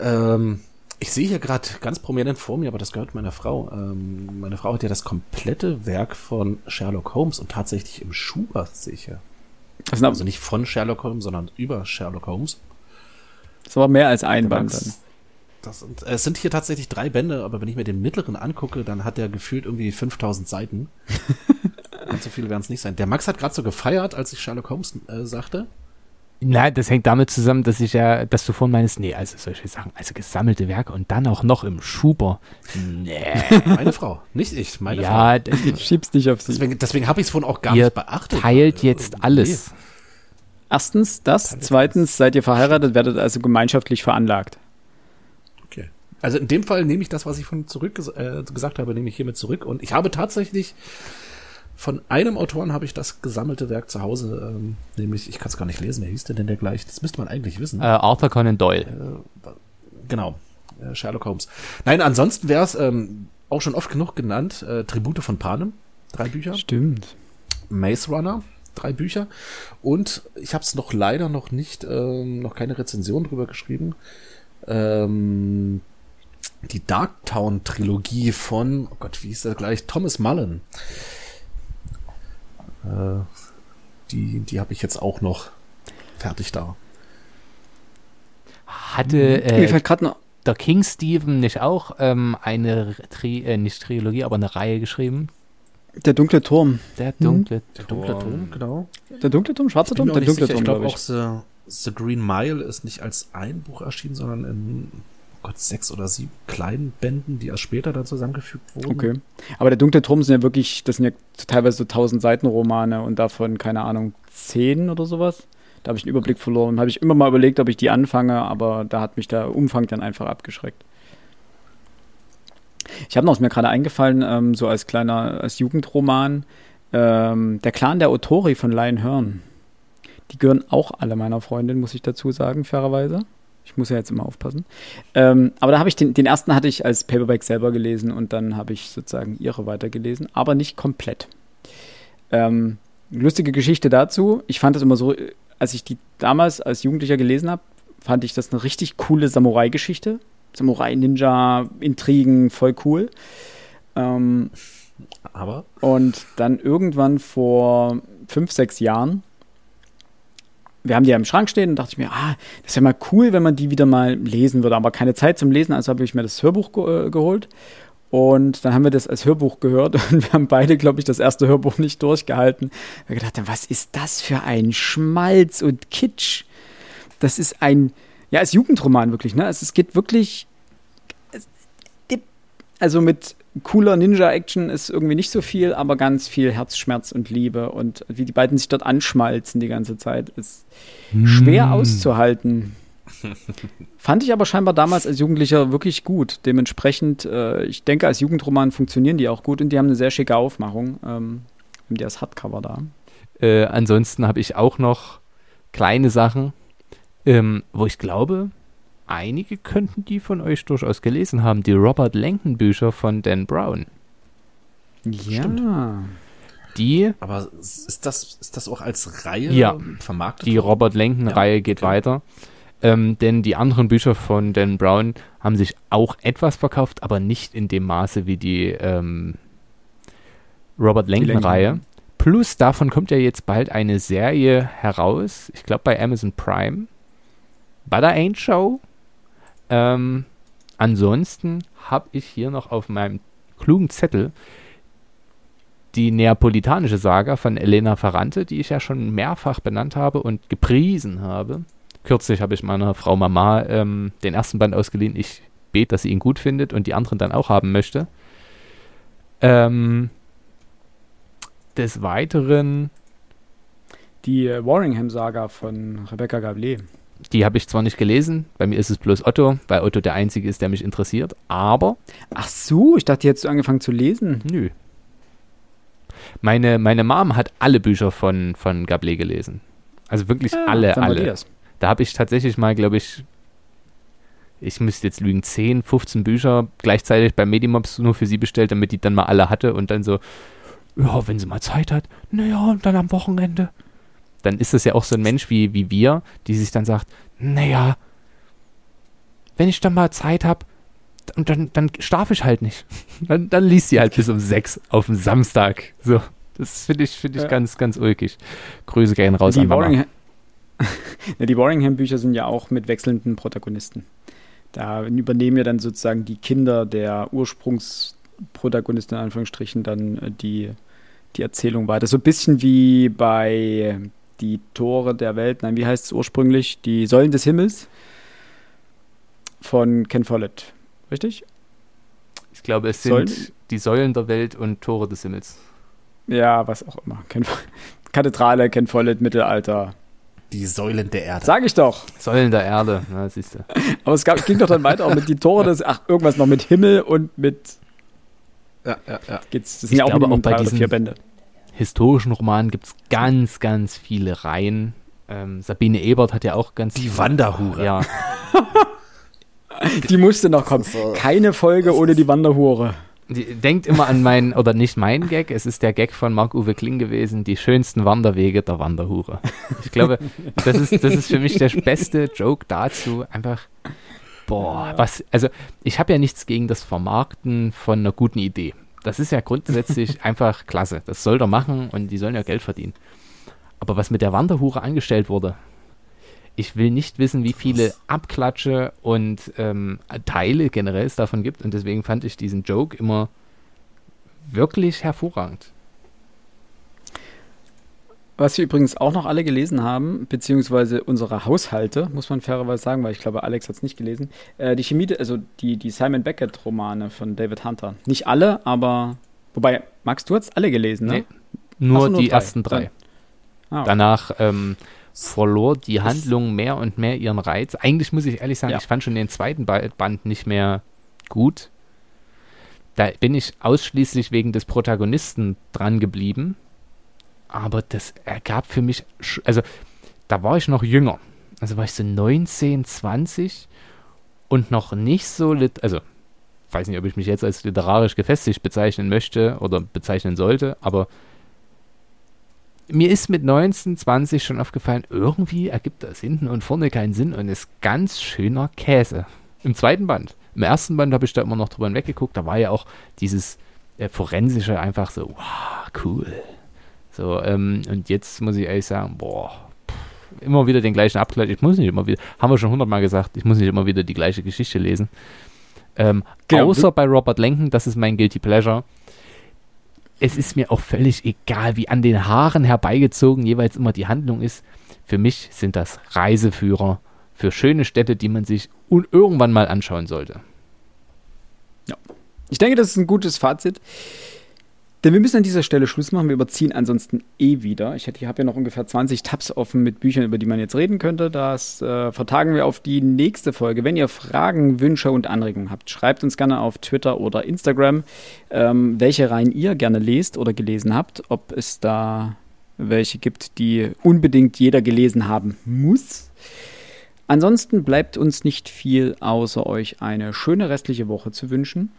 Ja. Ähm, ich sehe hier gerade ganz prominent vor mir, aber das gehört meiner Frau. Ähm, meine Frau hat ja das komplette Werk von Sherlock Holmes und tatsächlich im Schubert sehe ich hier. Also nicht von Sherlock Holmes, sondern über Sherlock Holmes. Das war mehr als ein Band dann. Das sind, es sind hier tatsächlich drei Bände, aber wenn ich mir den mittleren angucke, dann hat der gefühlt irgendwie 5000 Seiten. Ganz so viele werden es nicht sein. Der Max hat gerade so gefeiert, als ich Sherlock Holmes äh, sagte. Na, das hängt damit zusammen, dass ich ja, dass du vorhin meinst, nee, also solche Sachen, also gesammelte Werke und dann auch noch im Schuber. Nee. Meine Frau, nicht ich, meine ja, Frau. Du schiebst nicht auf sie. Deswegen, deswegen habe ich es vorhin auch gar ihr nicht beachtet. teilt Äh, jetzt alles. Erstens das, zweitens seid ihr verheiratet, werdet also gemeinschaftlich veranlagt. Okay. Also in dem Fall nehme ich das, was ich von zurück äh, gesagt habe, nehme ich hiermit zurück. Und ich habe tatsächlich von einem Autoren habe ich das gesammelte Werk zu Hause, ähm, nämlich, ich kann es gar nicht lesen, wer hieß denn, denn der gleich? Das müsste man eigentlich wissen. Äh, Arthur Conan Doyle. Genau, äh, Sherlock Holmes. Nein, ansonsten wäre es ähm, auch schon oft genug genannt, äh, Tribute von Panem, drei Bücher. Stimmt. Maze Runner, drei Bücher. Und ich habe es noch leider noch nicht, ähm, noch keine Rezension drüber geschrieben. Ähm, die Darktown-Trilogie von, oh Gott, wie hieß der gleich? Thomas Mullen. Die die habe ich jetzt auch noch fertig da. Hatte Mir äh, fällt gerade noch. der King Stephen nicht auch ähm, eine Tri äh, nicht Trilogie, aber eine Reihe geschrieben? Der dunkle Turm. Der dunkle Der dunkle Turm, genau. Der dunkle Turm, schwarzer Bin Turm? mir Der dunkle sicher. Turm, Ich glaube glaube auch ich. The, The Green Mile ist nicht als ein Buch erschienen, sondern in Gott, sechs oder sieben kleinen Bänden, die erst später dann zusammengefügt wurden. Okay. Aber der dunkle Turm sind ja wirklich, das sind ja teilweise so 1000 Seiten Romane und davon, keine Ahnung, 10 oder sowas. Da habe ich einen Überblick verloren. Habe ich immer mal überlegt, ob ich die anfange, aber da hat mich der Umfang dann einfach abgeschreckt. Ich habe noch, ist mir gerade eingefallen, ähm, so als kleiner, als Jugendroman, ähm, der Clan der Otori von Lion Hearn. Die gehören auch alle meiner Freundin, muss ich dazu sagen, fairerweise. Ich muss ja jetzt immer aufpassen. Ähm, aber da habe ich den, den ersten hatte ich als Paperback selber gelesen und dann habe ich sozusagen ihre weitergelesen, aber nicht komplett. Ähm, lustige Geschichte dazu. Ich fand das immer so, äh, als ich die damals als Jugendlicher gelesen habe, fand ich das eine richtig coole Samurai-Geschichte. Samurai-Ninja-Intrigen, voll cool. Ähm, Aber und dann irgendwann vor fünf, sechs Jahren, wir haben die ja im Schrank stehen und dachte ich mir, ah, das ist ja mal cool, wenn man die wieder mal lesen würde, aber keine Zeit zum Lesen, also habe ich mir das Hörbuch ge äh, geholt. Und dann haben wir das als Hörbuch gehört und wir haben beide, glaube ich, das erste Hörbuch nicht durchgehalten. Wir gedacht haben, was ist das für ein Schmalz und Kitsch? Das ist ein, ja, als Jugendroman wirklich, ne? Also es geht wirklich, es- also mit cooler Ninja-Action ist irgendwie nicht so viel, aber ganz viel Herzschmerz und Liebe und wie die beiden sich dort anschmalzen die ganze Zeit, ist schwer auszuhalten. Fand ich aber scheinbar damals als Jugendlicher wirklich gut. Dementsprechend, äh, ich denke, als Jugendroman funktionieren die auch gut und die haben eine sehr schicke Aufmachung. Ähm, haben die als Hardcover da. Äh, ansonsten habe ich auch noch kleine Sachen, ähm, wo ich glaube, einige könnten die von euch durchaus gelesen haben. Die Robert Langton Bücher von Dan Brown. Ja. Die, Aber ist das, ist das auch als Reihe Ja. vermarktet? die? Robert Langton Reihe geht okay. weiter. Ähm, denn die anderen Bücher von Dan Brown haben sich auch etwas verkauft, aber nicht in dem Maße wie die ähm, Robert Langton. Reihe. Plus davon kommt ja jetzt bald eine Serie heraus, ich glaube bei Amazon Prime. Butter Ain't Show. Ähm, ansonsten habe ich hier noch auf meinem klugen Zettel die neapolitanische Saga von Elena Ferrante, die ich ja schon mehrfach benannt habe und gepriesen habe. Kürzlich habe ich meiner Frau Mama ähm, den ersten Band ausgeliehen. Ich bete, dass sie ihn gut findet und die anderen dann auch haben möchte. Ähm, des Weiteren, Die Warringham-Saga von Rebecca Gablé. Die habe ich zwar nicht gelesen, bei mir ist es bloß Otto, weil Otto der Einzige ist, der mich interessiert, aber Ach so, ich dachte, jetzt angefangen zu lesen. nö. Meine, meine Mom hat alle Bücher von, von Gablé gelesen. Also wirklich alle, Ah, alle. das. Da habe ich tatsächlich mal, glaube ich, ich müsste jetzt lügen, 10, 15 Bücher gleichzeitig bei Medimobs nur für sie bestellt, damit die dann mal alle hatte und dann so, ja, wenn sie mal Zeit hat, naja, und dann am Wochenende. Dann ist das ja auch so ein Mensch wie, wie wir, die sich dann sagt, naja, wenn ich dann mal Zeit habe, und dann, dann schlafe ich halt nicht. Dann, dann liest sie halt bis um sechs auf dem Samstag. So, das finde ich, finde ich Ja. ganz, ganz ulkig. Grüße gehen raus Die an Mama. Die Warringham-Bücher sind ja auch mit wechselnden Protagonisten. Da übernehmen ja dann sozusagen die Kinder der Ursprungsprotagonisten in Anführungsstrichen dann äh, die, die Erzählung weiter. So ein bisschen wie bei die Tore der Welt, nein, wie heißt es ursprünglich? Die Säulen des Himmels von Ken Follett. Richtig? Ich glaube, es sind Säulen? die Säulen der Welt und Tore des Himmels. Ja, was auch immer. Ken, Kathedrale, Ken Follett, Mittelalter. Die Säulen der Erde. Sag ich doch. Säulen der Erde, na, siehst du. Aber es gab, ging doch dann weiter auch mit die Tore des, ach, irgendwas noch mit Himmel und mit, Ja, ja, ja. geht's, das Ich sind ja auch glaube, auch bei drei oder diesen- vier Bände. Historischen Romanen gibt es ganz, ganz viele Reihen. Ähm, Sabine Ebert hat ja auch ganz Die Wanderhure. Ja, Die musste noch kommen. Keine Folge ohne die Wanderhure. denkt immer an meinen, oder nicht meinen Gag, es ist der Gag von Marc-Uwe Kling gewesen, die schönsten Wanderwege der Wanderhure. Ich glaube, das ist, das ist für mich der beste Joke dazu. Einfach, boah, was, also ich habe ja nichts gegen das Vermarkten von einer guten Idee. Das ist ja grundsätzlich einfach klasse. Das soll er machen und die sollen ja Geld verdienen. Aber was mit der Wanderhure angestellt wurde, ich will nicht wissen, wie viele Abklatsche und ähm, Teile generell es davon gibt. Und deswegen fand ich diesen Joke immer wirklich hervorragend. Was wir übrigens auch noch alle gelesen haben, beziehungsweise unsere Haushalte, muss man fairerweise sagen, weil ich glaube, Alex hat es nicht gelesen. Äh, die Chemie, also die, die Simon Beckett-Romane von David Hunter. Nicht alle, aber. Wobei, Max, du hast alle gelesen, ne? Nee, Nur so, nur die drei. ersten drei. Ah, okay. Danach ähm, verlor die Handlung mehr und mehr ihren Reiz. Eigentlich muss ich ehrlich sagen, Ja. ich fand schon den zweiten Ba- Band nicht mehr gut. Da bin ich ausschließlich wegen des Protagonisten dran geblieben. Aber das ergab für mich, also da war ich noch jünger. Also war ich so 19, 20 und noch nicht so, lit also weiß nicht, ob ich mich jetzt als literarisch gefestigt bezeichnen möchte oder bezeichnen sollte, aber mir ist mit 19, 20 schon aufgefallen, irgendwie ergibt das hinten und vorne keinen Sinn und ist ganz schöner Käse. Im zweiten Band. Im ersten Band habe ich da immer noch drüber hinweggeguckt, da war ja auch dieses äh, Forensische einfach so, wow, cool. So, ähm, und jetzt muss ich ehrlich sagen, boah, pff, immer wieder den gleichen Abgleich. Ich muss nicht immer wieder, haben wir schon hundertmal gesagt, ich muss nicht immer wieder die gleiche Geschichte lesen. Ähm, Genau. Außer bei Robert Lenken, das ist mein Guilty Pleasure. Es ist mir auch völlig egal, wie an den Haaren herbeigezogen jeweils immer die Handlung ist. Für mich sind das Reiseführer für schöne Städte, die man sich irgendwann mal anschauen sollte. Ich denke, das ist ein gutes Fazit. Denn wir müssen an dieser Stelle Schluss machen. Wir überziehen ansonsten eh wieder. Ich habe ja noch ungefähr 20 Tabs offen mit Büchern, über die man jetzt reden könnte. Das äh, vertagen wir auf die nächste Folge. Wenn ihr Fragen, Wünsche und Anregungen habt, schreibt uns gerne auf Twitter oder Instagram, ähm, welche Reihen ihr gerne lest oder gelesen habt. Ob es da welche gibt, die unbedingt jeder gelesen haben muss. Ansonsten bleibt uns nicht viel, außer euch eine schöne restliche Woche zu wünschen.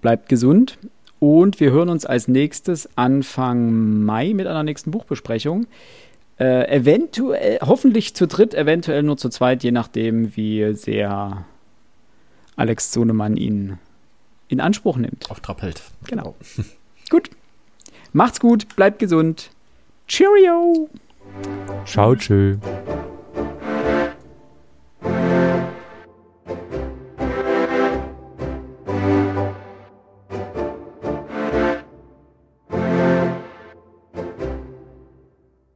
Bleibt gesund und wir hören uns als nächstes Anfang Mai mit einer nächsten Buchbesprechung. Äh, eventuell, hoffentlich zu dritt, eventuell nur zu zweit, je nachdem, wie sehr Alex Sohnemann ihn in Anspruch nimmt. Auf Trab hält. Genau. Gut. Macht's gut, bleibt gesund. Cheerio! Ciao, tschö.